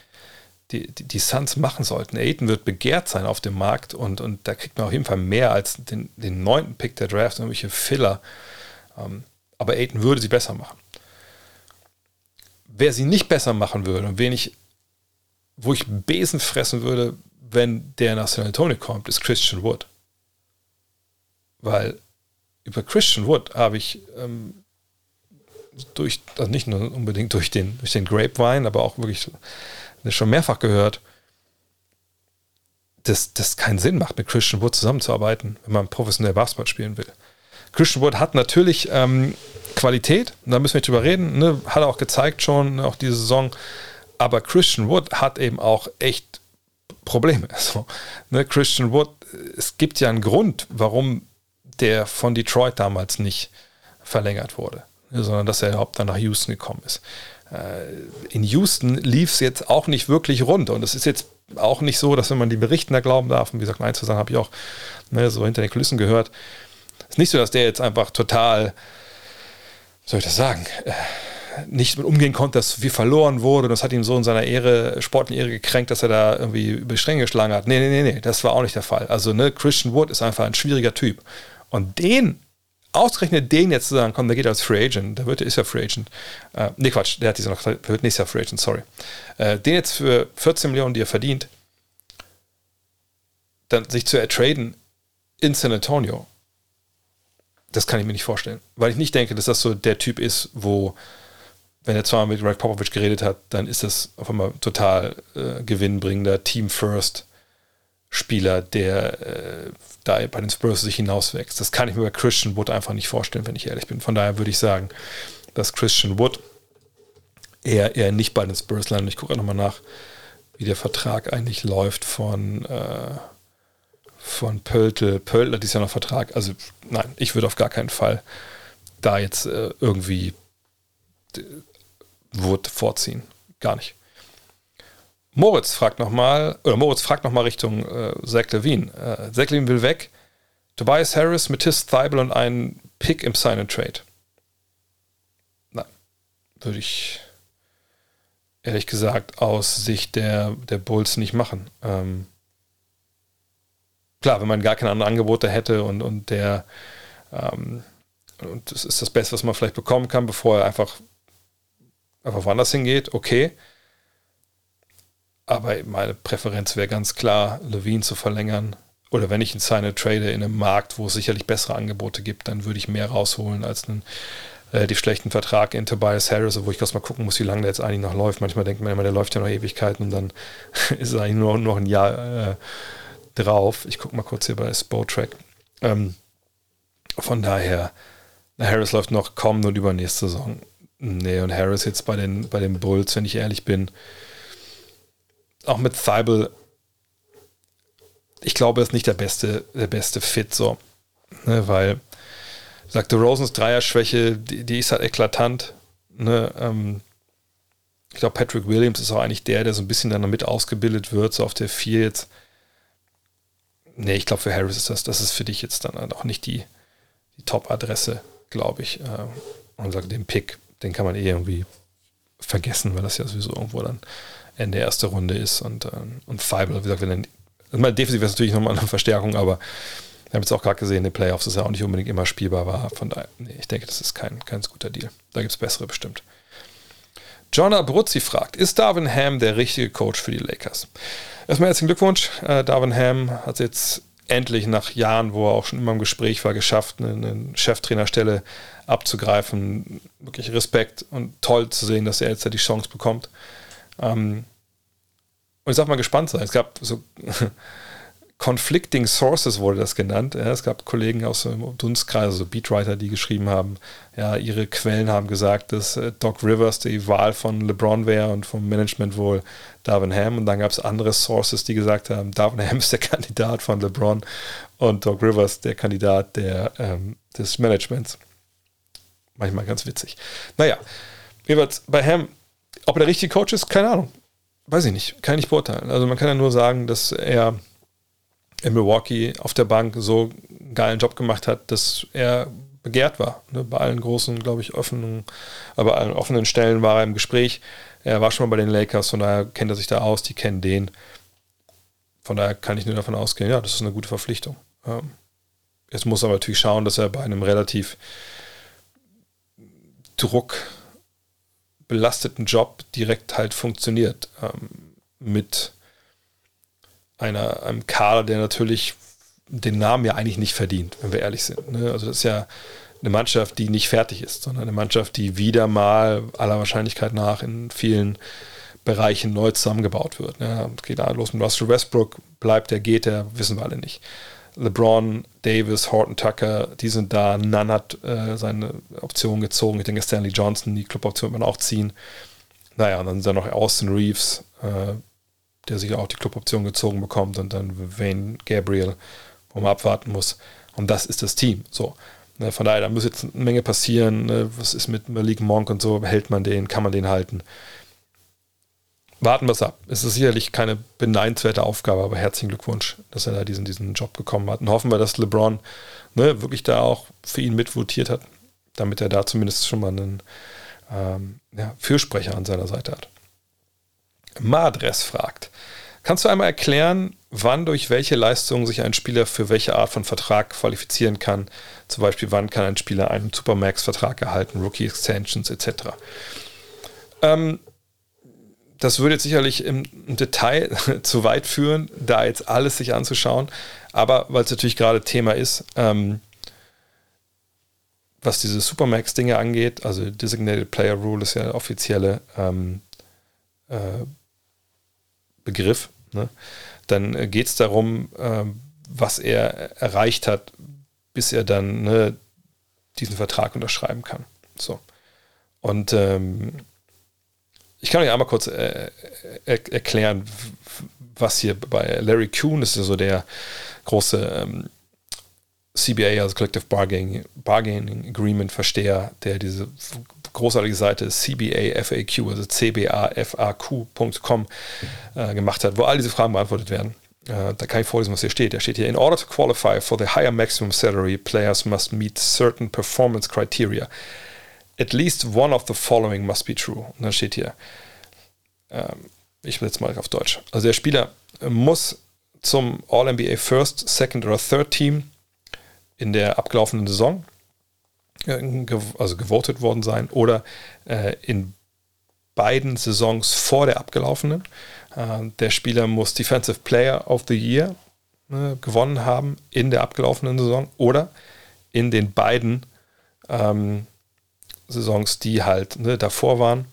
die, die, die Suns machen sollten. Aiden wird begehrt sein auf dem Markt und, und da kriegt man auf jeden Fall mehr als den, den neunten Pick der Draft, irgendwelche Filler. Ähm, aber Aiden würde sie besser machen. Wer sie nicht besser machen würde und wen ich, wo ich Besen fressen würde, wenn der nach San Antonio kommt, ist Christian Wood. Weil über Christian Wood habe ich ähm, durch, also nicht nur unbedingt durch den, durch den Grapevine, aber auch wirklich schon mehrfach gehört, dass das keinen Sinn macht, mit Christian Wood zusammenzuarbeiten, wenn man professionell Basketball spielen will. Christian Wood hat natürlich ähm, Qualität, da müssen wir nicht drüber reden, ne? hat er auch gezeigt schon, auch diese Saison, aber Christian Wood hat eben auch echt Probleme. So, ne? Christian Wood, es gibt ja einen Grund, warum der von Detroit damals nicht verlängert wurde sondern dass er überhaupt dann nach Houston gekommen ist. Äh, in Houston lief es jetzt auch nicht wirklich rund und es ist jetzt auch nicht so, dass wenn man die Berichten da glauben darf, und wie gesagt, eins zu sagen, habe ich auch ne, so hinter den Kulissen gehört, es ist nicht so, dass der jetzt einfach total, soll ich das sagen, äh, nicht mit umgehen konnte, dass viel verloren wurde. Das hat ihm so in seiner Ehre, sportlichen Ehre gekränkt, dass er da irgendwie über die Stränge geschlagen hat. Nee, nee, nee, nee, das war auch nicht der Fall. Also, ne, Christian Wood ist einfach ein schwieriger Typ. Und den ausgerechnet den jetzt zu sagen, komm, der geht als Free Agent, der wird, ist ja Free Agent. Äh, nee, Quatsch, der hat diese noch, der wird nächstes Jahr Free Agent, sorry. Äh, den jetzt für 14 Millionen, die er verdient, dann sich zu ertraden in San Antonio, das kann ich mir nicht vorstellen. Weil ich nicht denke, dass das so der Typ ist, wo, wenn er zwar mit Greg Popovich geredet hat, dann ist das auf einmal total äh, gewinnbringender Team First Spieler, der äh, da bei den Spurs sich hinauswächst. Das kann ich mir bei Christian Wood einfach nicht vorstellen, wenn ich ehrlich bin. Von daher würde ich sagen, dass Christian Wood eher, eher nicht bei den Spurs landet. Ich gucke nochmal nach, wie der Vertrag eigentlich läuft von, äh, von Pöltl. Pöltl hat dies Jahr noch Vertrag. Also nein, ich würde auf gar keinen Fall da jetzt äh, irgendwie Wood vorziehen. Gar nicht. Moritz fragt nochmal, oder Moritz fragt nochmal Richtung äh, Zach Levine. Äh, Zach Levine will weg. Tobias Harris, Matisse Thibel und einen Pick im Sign and Trade. Nein, würde ich ehrlich gesagt aus Sicht der, der Bulls nicht machen. Ähm, klar, wenn man gar keine anderen Angebote hätte und, und der ähm, und das ist das Beste, was man vielleicht bekommen kann, bevor er einfach, einfach woanders hingeht, okay. Aber meine Präferenz wäre ganz klar, Levine zu verlängern. Oder wenn ich ihn seine trade in einem Markt, wo es sicherlich bessere Angebote gibt, dann würde ich mehr rausholen als einen relativ schlechten Vertrag in Tobias Harris, wo ich erst mal gucken muss, wie lange der jetzt eigentlich noch läuft. Manchmal denkt man immer, der läuft ja noch Ewigkeiten und dann ist er eigentlich nur noch ein Jahr äh, drauf. Ich gucke mal kurz hier bei Spotrack. Ähm, von daher, Harris läuft noch kaum nur übernächste Saison. Nee, und Harris jetzt bei den, bei den Bulls, wenn ich ehrlich bin, auch mit Thibault, ich glaube, ist nicht der beste, der beste Fit, so. Ne, weil, sagte Rosens Dreierschwäche, die, die ist halt eklatant. Ne, ähm, ich glaube, Patrick Williams ist auch eigentlich der, der so ein bisschen dann damit ausgebildet wird, so auf der 4 jetzt. Nee, ich glaube, für Harris ist das, das ist für dich jetzt dann halt auch nicht die, die Top-Adresse, glaube ich. Äh, und sagt, den Pick, den kann man eh irgendwie vergessen, weil das ja sowieso irgendwo dann Ende erste Runde ist. Und, ähm, und Feibel, wie gesagt, wenn dann, mal defensiv ist natürlich nochmal eine Verstärkung, aber wir haben jetzt auch gerade gesehen, in den Playoffs ist er auch nicht unbedingt immer spielbar war. Von daher, nee, ich denke, das ist kein, kein guter Deal. Da gibt es bessere bestimmt. John Abruzzi fragt, ist Darvin Ham der richtige Coach für die Lakers? Erstmal herzlichen Glückwunsch. Äh, Darvin Ham hat jetzt endlich nach Jahren, wo er auch schon immer im Gespräch war, geschafft, eine, eine Cheftrainerstelle abzugreifen. Wirklich Respekt und toll zu sehen, dass er jetzt die Chance bekommt. Ähm, und ich sag mal gespannt sein. Es gab so Conflicting Sources wurde das genannt. Ja, es gab Kollegen aus dem Dunstkreis, also Beatwriter, die geschrieben haben, ja, ihre Quellen haben gesagt, dass äh, Doc Rivers die Wahl von LeBron wäre und vom Management wohl Darvin Ham. Und dann gab es andere Sources, die gesagt haben, Darvin Ham ist der Kandidat von LeBron und Doc Rivers der Kandidat der, ähm, des Managements. Manchmal ganz witzig. Naja, jeweils bei Ham, ob er der richtige Coach ist, keine Ahnung. Weiß ich nicht, kann ich beurteilen. Also man kann ja nur sagen, dass er in Milwaukee auf der Bank so einen geilen Job gemacht hat, dass er begehrt war. Ne? Bei allen großen, glaube ich, offenen, aber allen offenen Stellen war er im Gespräch. Er war schon mal bei den Lakers, von daher kennt er sich da aus, die kennen den. Von daher kann ich nur davon ausgehen, ja, das ist eine gute Verpflichtung. Ähm, jetzt muss er natürlich schauen, dass er bei einem relativ druckbelasteten Job direkt halt funktioniert. Ähm, mit einer, einem Kader, der natürlich den Namen ja eigentlich nicht verdient, wenn wir ehrlich sind. Ne? Also das ist ja eine Mannschaft, die nicht fertig ist, sondern eine Mannschaft, die wieder mal aller Wahrscheinlichkeit nach in vielen Bereichen neu zusammengebaut wird. Ne? Geht da los mit Russell Westbrook, bleibt der, geht der, wissen wir alle nicht. LeBron, Davis, Horton Tucker, die sind da. Nunn hat äh, seine Option gezogen. Ich denke, Stanley Johnson, die Cluboption wird man auch ziehen. Naja, und dann sind da noch Austin Reeves, äh, der sich auch die Cluboption gezogen bekommt und dann Wayne Gabriel, wo man abwarten muss. Und das ist das Team. So. Ne, von daher, da muss jetzt eine Menge passieren. Ne, was ist mit Malik Monk und so? Hält man den? Kann man den halten? Warten wir es ab. Es ist sicherlich keine beneidenswerte Aufgabe, aber herzlichen Glückwunsch, dass er da diesen, diesen Job bekommen hat. Und hoffen wir, dass LeBron ne, wirklich da auch für ihn mitvotiert hat, damit er da zumindest schon mal einen ähm, ja, Fürsprecher an seiner Seite hat. Madres fragt, kannst du einmal erklären, wann durch welche Leistungen sich ein Spieler für welche Art von Vertrag qualifizieren kann? Zum Beispiel, wann kann ein Spieler einen Supermax-Vertrag erhalten, Rookie-Extensions etc. Ähm, das würde jetzt sicherlich im, Detail zu weit führen, da jetzt alles sich anzuschauen. Aber weil es natürlich gerade Thema ist, ähm, was diese Supermax-Dinge angeht, also Designated Player Rule ist ja der offizielle ähm, äh, Begriff, ne? dann äh, geht es darum, äh, was er erreicht hat, bis er dann ne, diesen Vertrag unterschreiben kann. So. Und ähm, ich kann euch einmal kurz äh, er erklären, was hier bei Larry Kuhn ist, so der, große ähm, CBA, also Collective Bargaining, Bargaining Agreement Versteher, der diese großartige Seite CBAFAQ, also cbafaq.com äh, gemacht hat, wo all diese Fragen beantwortet werden. Äh, da kann ich vorlesen, was hier steht. Da steht hier, in order to qualify for the higher maximum salary, players must meet certain performance criteria. At least one of the following must be true. Und dann steht hier, ähm, ich will jetzt mal auf Deutsch. Also der Spieler muss zum All-NBA First, Second oder Third Team in der abgelaufenen Saison äh, also gewotet worden sein oder äh, in beiden Saisons vor der abgelaufenen. Äh, der Spieler muss Defensive Player of the Year äh, gewonnen haben in der abgelaufenen Saison oder in den beiden ähm, Saisons, die halt ne, davor waren.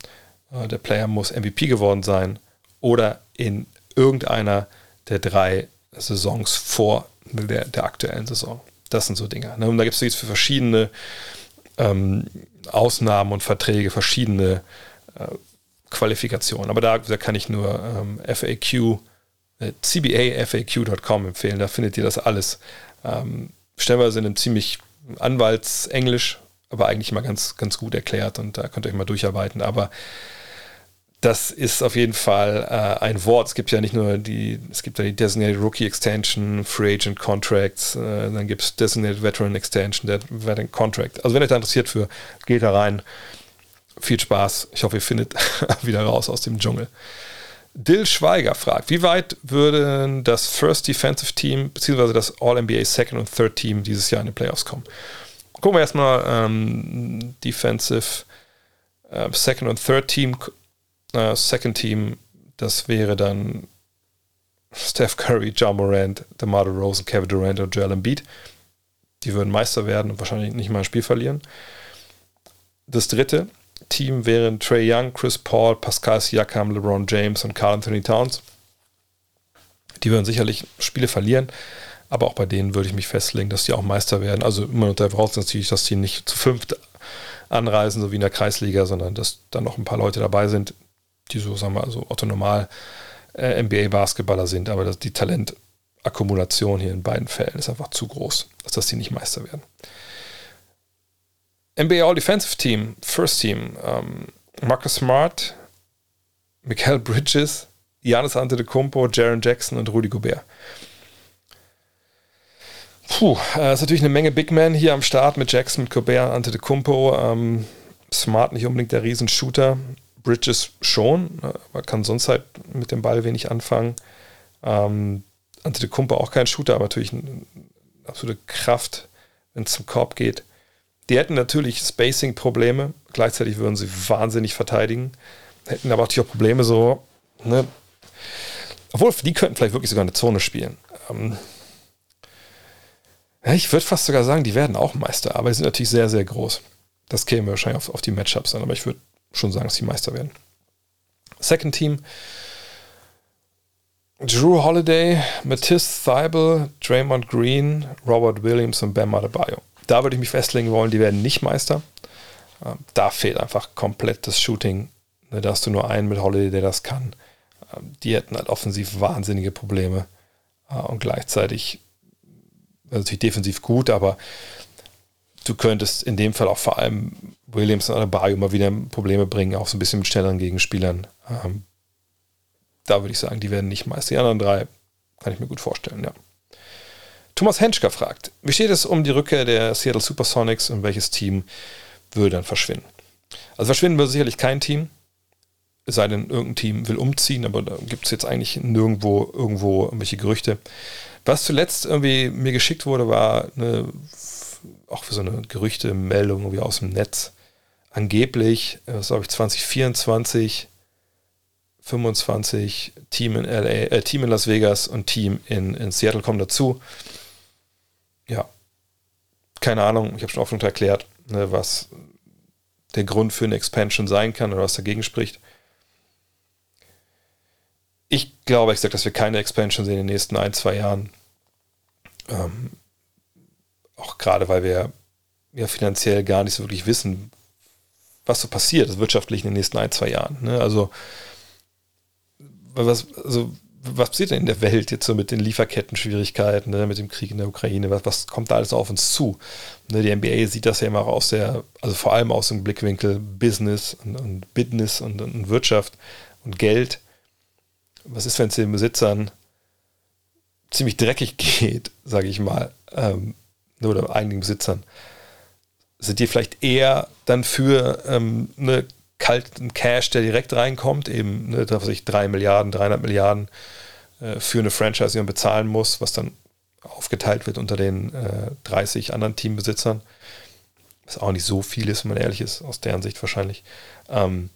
Äh, der Player muss MVP geworden sein oder in irgendeiner der drei Saisons vor der, der aktuellen Saison. Das sind so Dinge. Ne? Und da gibt es jetzt für verschiedene ähm, Ausnahmen und Verträge, verschiedene äh, Qualifikationen. Aber da, da, kann ich nur ähm, FAQ, äh, cbafaq.com empfehlen. Da findet ihr das alles. Ähm, stellenweise in einem ziemlich Anwaltsenglisch, aber eigentlich mal ganz, ganz gut erklärt und da könnt ihr euch mal durcharbeiten. Aber das ist auf jeden Fall äh, ein Wort. Es gibt ja nicht nur die, es gibt ja die Designated Rookie Extension, Free Agent Contracts, äh, dann gibt es Designated Veteran Extension, der Veteran Contract. Also wenn euch da interessiert für, geht da rein. Viel Spaß. Ich hoffe, ihr findet wieder raus aus dem Dschungel. Dill Schweiger fragt, wie weit würde das First Defensive Team bzw. das All-NBA Second und Third Team dieses Jahr in die Playoffs kommen? Gucken wir erstmal ähm, Defensive äh, Second und Third Team äh, Second Team, das wäre dann Steph Curry, John Morant, DeMar DeRozan, Kevin Durant und Joel Embiid. Die würden Meister werden und wahrscheinlich nicht mal ein Spiel verlieren. Das dritte Team wären Trey Young, Chris Paul, Pascal Siakam, LeBron James und Carl Anthony Towns. Die würden sicherlich Spiele verlieren, aber auch bei denen würde ich mich festlegen, dass die auch Meister werden. Also immer unter Voraussetzung natürlich, dass die nicht zu fünft anreisen, so wie in der Kreisliga, sondern dass dann noch ein paar Leute dabei sind, die so, sagen wir, also Otto Normal äh, NBA-Basketballer sind, aber das, die Talentakkumulation hier in beiden Fällen ist einfach zu groß, als dass die nicht Meister werden. NBA All-Defensive Team, First Team, ähm, Marcus Smart, Michael Bridges, Janis Antetokounmpo, Jaron Jackson und Rudy Gobert. Puh, äh, ist natürlich eine Menge Big Men hier am Start mit Jackson, mit Gobert, Antetokounmpo. Ähm, Smart nicht unbedingt der Riesenshooter. Bridges schon, ne, aber kann sonst halt mit dem Ball wenig anfangen. Ähm, Antetokounmpo auch kein Shooter, aber natürlich eine absolute Kraft, wenn es zum Korb geht. Die hätten natürlich Spacing-Probleme, gleichzeitig würden sie wahnsinnig verteidigen, hätten aber natürlich auch Probleme so, ne? obwohl die könnten vielleicht wirklich sogar eine Zone spielen. Ähm, ja, ich würde fast sogar sagen, die werden auch Meister, aber die sind natürlich sehr, sehr groß. Das käme wahrscheinlich auf, auf die Matchups an, aber ich würde schon sagen, dass sie Meister werden. Second Team. Drew Holiday, Matisse Thibel, Draymond Green, Robert Williams und Bam Adebayo. Da würde ich mich festlegen wollen, die werden nicht Meister. Ähm, da fehlt einfach komplett das Shooting. Ne, da hast du nur einen mit Holiday, der das kann. Ähm, die hätten halt offensiv wahnsinnige Probleme äh, und gleichzeitig natürlich defensiv gut, aber du könntest in dem Fall auch vor allem Williams und Adebayo mal wieder Probleme bringen, auch so ein bisschen mit schnelleren Gegenspielern. Ähm, da würde ich sagen, die werden nicht Meister. Die anderen drei kann ich mir gut vorstellen, ja. Thomas Henschker fragt, wie steht es um die Rückkehr der Seattle Supersonics und welches Team würde dann verschwinden? Also verschwinden würde sicherlich kein Team, es sei denn, irgendein Team will umziehen, aber da gibt es jetzt eigentlich nirgendwo irgendwo irgendwelche Gerüchte. Was zuletzt irgendwie mir geschickt wurde, war eine auch für so eine Gerüchte-Meldung irgendwie aus dem Netz. Angeblich, was glaube ich, 2024, 25 Team in LA, äh, Team in Las Vegas und Team in, in Seattle kommen dazu. Ja, keine Ahnung, ich habe schon oft erklärt, ne, was der Grund für eine Expansion sein kann oder was dagegen spricht. Ich glaube, ich sage, dass wir keine Expansion sehen in den nächsten ein, zwei Jahren. Ähm, auch gerade weil wir ja finanziell gar nicht so wirklich wissen, was so passiert, also wirtschaftlich in den nächsten ein, zwei Jahren. Ne? Also, was, also was passiert denn in der Welt jetzt so mit den Lieferketten-Schwierigkeiten, ne, mit dem Krieg in der Ukraine? Was, was kommt da alles auf uns zu? Ne, die NBA sieht das ja immer auch aus der, also vor allem aus dem Blickwinkel Business und, und Business und, und, Wirtschaft und Geld. Was ist, wenn es den Besitzern ziemlich dreckig geht, sage ich mal, ähm, oder einigen Besitzern? Sind die vielleicht eher dann für ähm, eine kalten Cash, der direkt reinkommt, eben, ne, was ich, 3 Milliarden, 300 Milliarden äh, für eine Franchise, die man bezahlen muss, was dann aufgeteilt wird unter den äh, 30 anderen Teambesitzern. Was auch nicht so viel ist, wenn man ehrlich ist, aus deren Sicht wahrscheinlich. Ähm,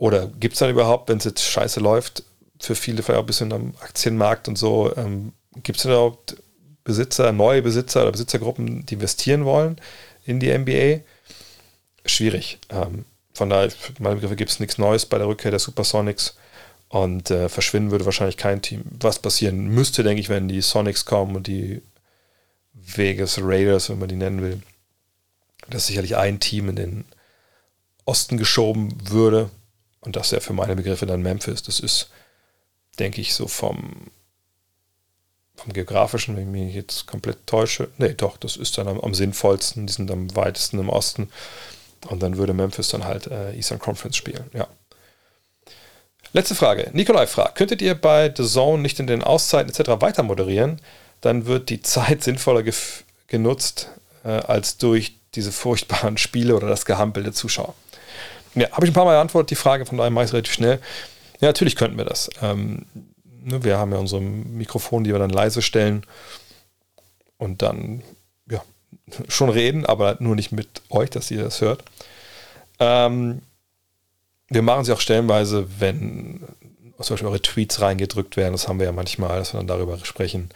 oder gibt es dann überhaupt, wenn es jetzt scheiße läuft, für viele vielleicht auch ein bisschen am Aktienmarkt und so, ähm, gibt es überhaupt Besitzer, neue Besitzer oder Besitzergruppen, die investieren wollen in die NBA? Schwierig. Ähm, von daher, für meine Begriffe gibt es nichts Neues bei der Rückkehr der Supersonics und äh, verschwinden würde wahrscheinlich kein Team. Was passieren müsste, denke ich, wenn die Sonics kommen und die Vegas Raiders, wenn man die nennen will, dass sicherlich ein Team in den Osten geschoben würde und das wäre für meine Begriffe dann Memphis. Das ist, denke ich, so vom, vom geografischen, wenn ich mich jetzt komplett täusche. Nee, doch, das ist dann am, am sinnvollsten. Die sind am weitesten im Osten. Und dann würde Memphis dann halt äh, Eastern Conference spielen. Ja. Letzte Frage. Nikolai fragt, könntet ihr bei The Zone nicht in den Auszeiten etc. weiter moderieren? Dann wird die Zeit sinnvoller genutzt äh, als durch diese furchtbaren Spiele oder das Gehampel der Zuschauer. Ja, habe ich ein paar Mal beantwortet, die Frage, von daher mache ich es relativ schnell. Ja, natürlich könnten wir das. Ähm, ne, wir haben ja unsere Mikrofone, die wir dann leise stellen und dann schon reden, aber nur nicht mit euch, dass ihr das hört. Ähm, wir machen sie auch stellenweise, wenn zum Beispiel eure Tweets reingedrückt werden. Das haben wir ja manchmal, dass wir dann darüber sprechen.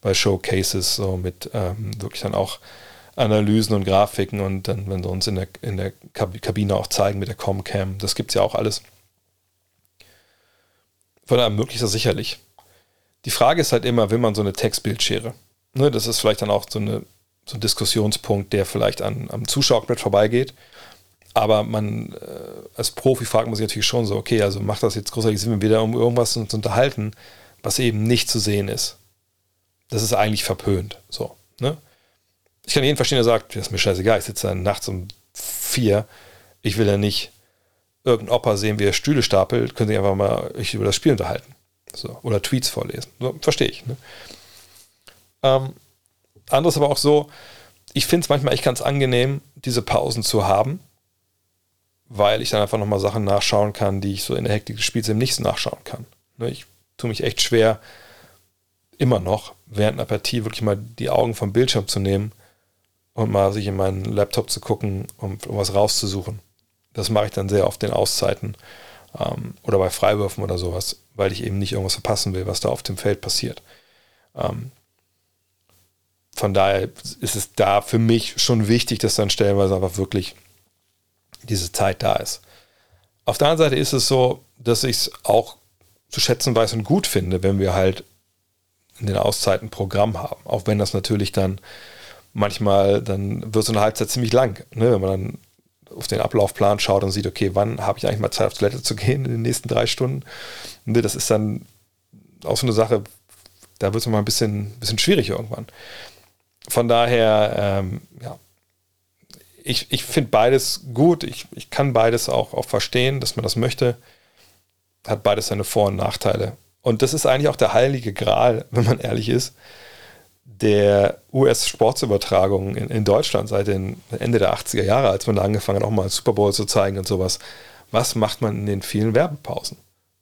Bei Showcases, so mit ähm, wirklich dann auch Analysen und Grafiken und dann, wenn sie uns in der, in der Kabine auch zeigen mit der Comcam. Das gibt es ja auch alles. Von daher ermöglicht das sicherlich. Die Frage ist halt immer, will man so eine Textbildschere? Ne, das ist vielleicht dann auch so eine so ein Diskussionspunkt, der vielleicht an, am Zuschauerbrett vorbeigeht. Aber man, äh, als Profi fragt man sich natürlich schon so, okay, also macht das jetzt großartig Sinn, wieder um irgendwas zu, unterhalten, was eben nicht zu sehen ist. Das ist eigentlich verpönt. So, ne? Ich kann jeden verstehen, der sagt, das ist mir scheißegal, ich sitze dann nachts um vier, ich will ja nicht irgendeinen Opa sehen, wie er Stühle stapelt, können Sie einfach mal euch über das Spiel unterhalten. So, oder Tweets vorlesen. So, verstehe ich. Ne? Ähm, anderes aber auch so, ich finde es manchmal echt ganz angenehm, diese Pausen zu haben, weil ich dann einfach nochmal Sachen nachschauen kann, die ich so in der Hektik des Spiels eben nicht nachschauen kann. Ne, ich tue mich echt schwer, immer noch während einer Partie wirklich mal die Augen vom Bildschirm zu nehmen und mal sich in meinen Laptop zu gucken, um, um was rauszusuchen. Das mache ich dann sehr oft in Auszeiten ähm, oder bei Freiwürfen oder sowas, weil ich eben nicht irgendwas verpassen will, was da auf dem Feld passiert. Ähm, von daher ist es da für mich schon wichtig, dass dann stellenweise einfach wirklich diese Zeit da ist. Auf der anderen Seite ist es so, dass ich es auch zu schätzen weiß und gut finde, wenn wir halt in den Auszeiten Programm haben. Auch wenn das natürlich dann manchmal, dann wird so eine Halbzeit ziemlich lang. Ne? Wenn man dann auf den Ablaufplan schaut und sieht, okay, wann habe ich eigentlich mal Zeit auf Toilette zu gehen in den nächsten drei Stunden? Ne? Das ist dann auch so eine Sache, da wird es mal ein bisschen, bisschen schwierig irgendwann von daher, ähm, ja, ich, ich finde beides gut. Ich, ich kann beides auch, auch verstehen, dass man das möchte. Hat beides seine Vor- und Nachteile. Und das ist eigentlich auch der heilige Gral, wenn man ehrlich ist, der US-Sportsübertragung in, in Deutschland seit den Ende der 80er Jahre, als man da angefangen hat, auch mal Super Bowl zu zeigen und sowas. Was macht man in den vielen Werbepausen?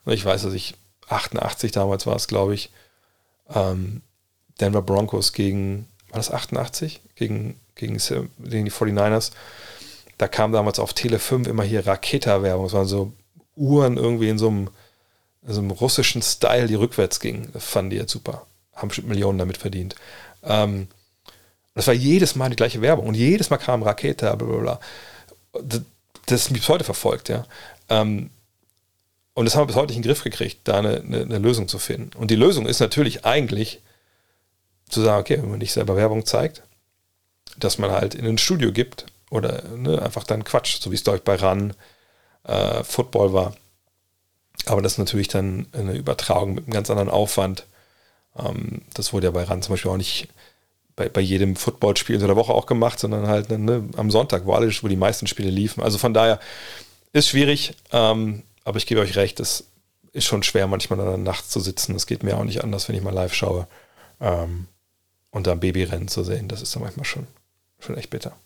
Ich weiß, dass ich 88 damals war es, glaube ich, ähm, Denver Broncos gegen war das 88 gegen, gegen, gegen die 49ers. Da kam damals auf Tele 5 immer hier Raketa-Werbung. Es waren so Uhren irgendwie in so einem, in so einem russischen Style, die rückwärts gingen. Das fanden die jetzt super. Haben bestimmt Millionen damit verdient. Ähm, das war jedes Mal die gleiche Werbung und jedes Mal kam Raketa, bla bla bla. Das, ist bis heute verfolgt, ja. Ähm, und das haben wir bis heute nicht in den Griff gekriegt, da eine, eine, eine Lösung zu finden. Und die Lösung ist natürlich eigentlich, zu sagen, okay, wenn man nicht selber Werbung zeigt, dass man halt in ein Studio gibt oder ne, einfach dann Quatsch, so wie es glaube bei RAN äh, Football war, Aber das ist natürlich dann eine Übertragung mit einem ganz anderen Aufwand. Ähm, das wurde ja bei RAN zum Beispiel auch nicht bei, bei jedem Footballspiel unter der Woche auch gemacht, sondern halt ne, am Sonntag, wo, alle, wo die meisten Spiele liefen. Also von daher ist schwierig, ähm, aber ich gebe euch recht, es ist schon schwer, manchmal dann nachts zu sitzen. Das geht mir auch nicht anders, wenn ich mal live schaue. Ähm, und dann Babyrennen zu sehen, das ist dann manchmal schon, schon echt bitter.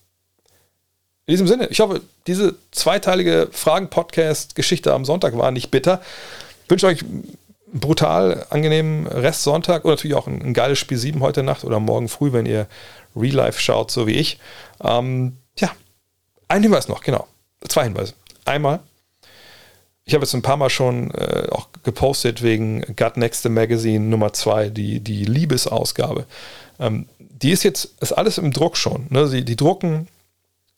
In diesem Sinne, ich hoffe, diese zweiteilige Fragen-Podcast-Geschichte am Sonntag war nicht bitter. Ich wünsche euch brutal angenehmen Rest Sonntag und natürlich auch ein, ein, geiles Spiel 7 heute Nacht oder morgen früh, wenn ihr Real Life schaut, so wie ich. Ähm, ja, ein Hinweis noch, genau. Zwei Hinweise. Einmal, ich habe jetzt ein paar Mal schon äh, auch gepostet wegen Gut Next Magazine Nummer 2, die, die Liebesausgabe. Ähm, die ist jetzt, ist alles im Druck schon. Ne? Sie, die drucken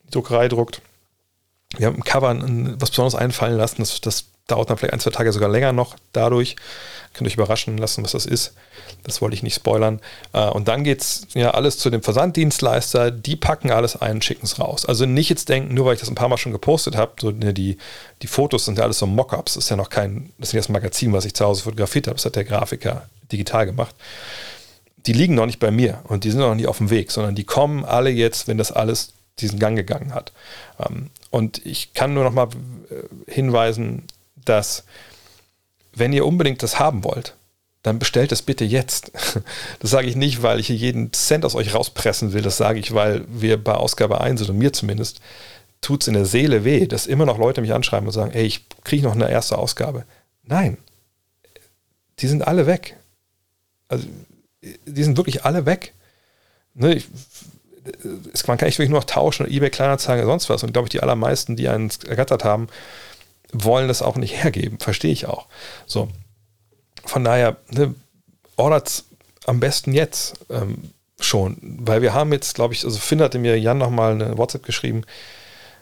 die Druckerei druckt. Wir haben im Cover ein, was Besonderes einfallen lassen. Das, das dauert dann vielleicht ein, zwei Tage sogar länger noch dadurch. Könnt euch überraschen lassen, was das ist. Das wollte ich nicht spoilern. Äh, und dann geht es ja alles zu dem Versanddienstleister. Die packen alles ein schicken es raus. Also nicht jetzt denken, nur weil ich das ein paar Mal schon gepostet habe, so ne, die, die Fotos sind ja alles so Mockups. Das ist ja noch kein, das ist nicht das Magazin, was ich zu Hause fotografiert habe. Das hat der Grafiker digital gemacht. Die liegen noch nicht bei mir und die sind noch nicht auf dem Weg, sondern die kommen alle jetzt, wenn das alles diesen Gang gegangen hat. Ähm, und ich kann nur noch mal äh, hinweisen, dass wenn ihr unbedingt das haben wollt, dann bestellt es bitte jetzt. Das sage ich nicht, weil ich hier jeden Cent aus euch rauspressen will. Das sage ich, weil wir bei Ausgabe 1 oder mir zumindest tut es in der Seele weh, dass immer noch Leute mich anschreiben und sagen, ey, ich kriege noch eine erste Ausgabe. Nein, die sind alle weg. Also, die sind wirklich alle weg. Ne, ich man kann echt wirklich nur noch tauschen eBay Kleinanzeigen oder sonst was. Und glaube ich, die allermeisten, die einen ergattert haben, wollen das auch nicht hergeben. Verstehe ich auch. So. Von daher, ne, ordert am besten jetzt ähm, schon. Weil wir haben jetzt, glaube ich, also Finn hatte mir Jan nochmal eine WhatsApp geschrieben,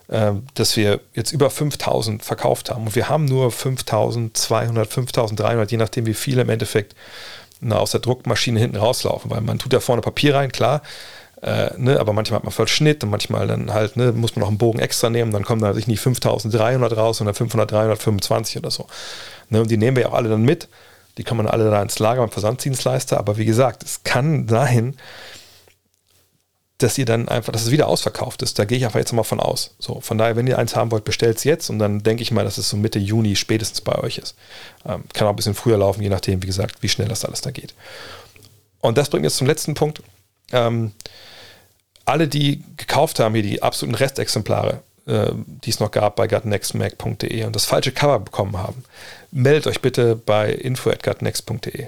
äh, dass wir jetzt über 5000 verkauft haben. Und wir haben nur 5200, 5300, je nachdem, wie viele im Endeffekt na, aus der Druckmaschine hinten rauslaufen. Weil man tut da vorne Papier rein, klar. Äh, ne, aber manchmal hat man Verschnitt und manchmal dann halt, ne, muss man noch einen Bogen extra nehmen, dann kommen da sich nicht 5300 raus, sondern 500, 325 oder so. Ne, und die nehmen wir ja auch alle dann mit. Die man alle da ins Lager beim Versanddienstleister. Aber wie gesagt, es kann sein, dass ihr dann einfach, dass es wieder ausverkauft ist. Da gehe ich einfach jetzt mal von aus. So, von daher, wenn ihr eins haben wollt, bestellt es jetzt und dann denke ich mal, dass es so Mitte Juni spätestens bei euch ist. Ähm, kann auch ein bisschen früher laufen, je nachdem, wie gesagt, wie schnell das alles da geht. Und das bringt jetzt zum letzten Punkt. Ähm, alle, die gekauft haben, hier die absoluten Restexemplare, äh, die es noch gab bei gutnextmac.de und das falsche Cover bekommen haben, meldet euch bitte bei info.gutnext.de.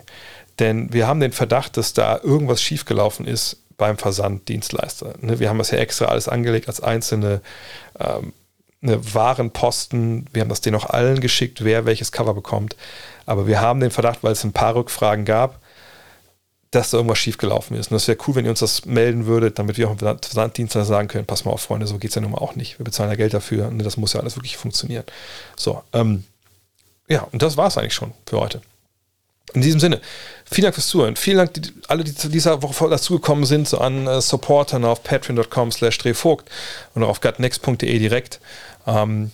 Denn wir haben den Verdacht, dass da irgendwas schiefgelaufen ist beim Versanddienstleister. Ne, wir haben das ja extra alles angelegt als einzelne ähm, eine Warenposten. Wir haben das denen auch allen geschickt, wer welches Cover bekommt. Aber wir haben den Verdacht, weil es ein paar Rückfragen gab, dass da irgendwas schiefgelaufen ist. Und das wäre cool, wenn ihr uns das melden würdet, damit wir auch im Versanddienstleister sagen können, pass mal auf, Freunde, so geht es ja nun mal auch nicht. Wir bezahlen ja Geld dafür. Und das muss ja alles wirklich funktionieren. So, ähm, ja, und das war es eigentlich schon für heute. In diesem Sinne, vielen Dank fürs Zuhören. Vielen Dank, die, alle, die zu dieser Woche dazugekommen sind, so an äh, Supportern auf patreon.com slash drehvogt und auf gutnext.de direkt. Ähm,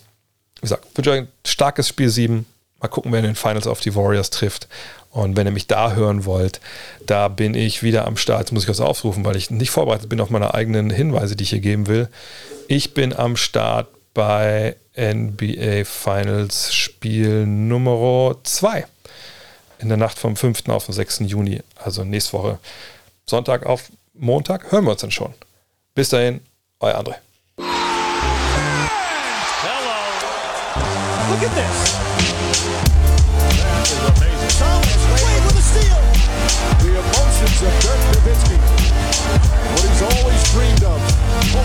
wie gesagt, wünsche euch ein starkes Spiel 7. Mal gucken, wer in den Finals auf die Warriors trifft. Und wenn ihr mich da hören wollt, da bin ich wieder am Start. Jetzt muss ich was aufrufen, weil ich nicht vorbereitet bin auf meine eigenen Hinweise, die ich hier geben will. Ich bin am Start bei NBA Finals Spiel Nummer 2. In der Nacht vom 5. auf den 6. Juni, also nächste Woche Sonntag auf Montag, hören wir uns dann schon. Bis dahin, euer André. Hello. Look at this.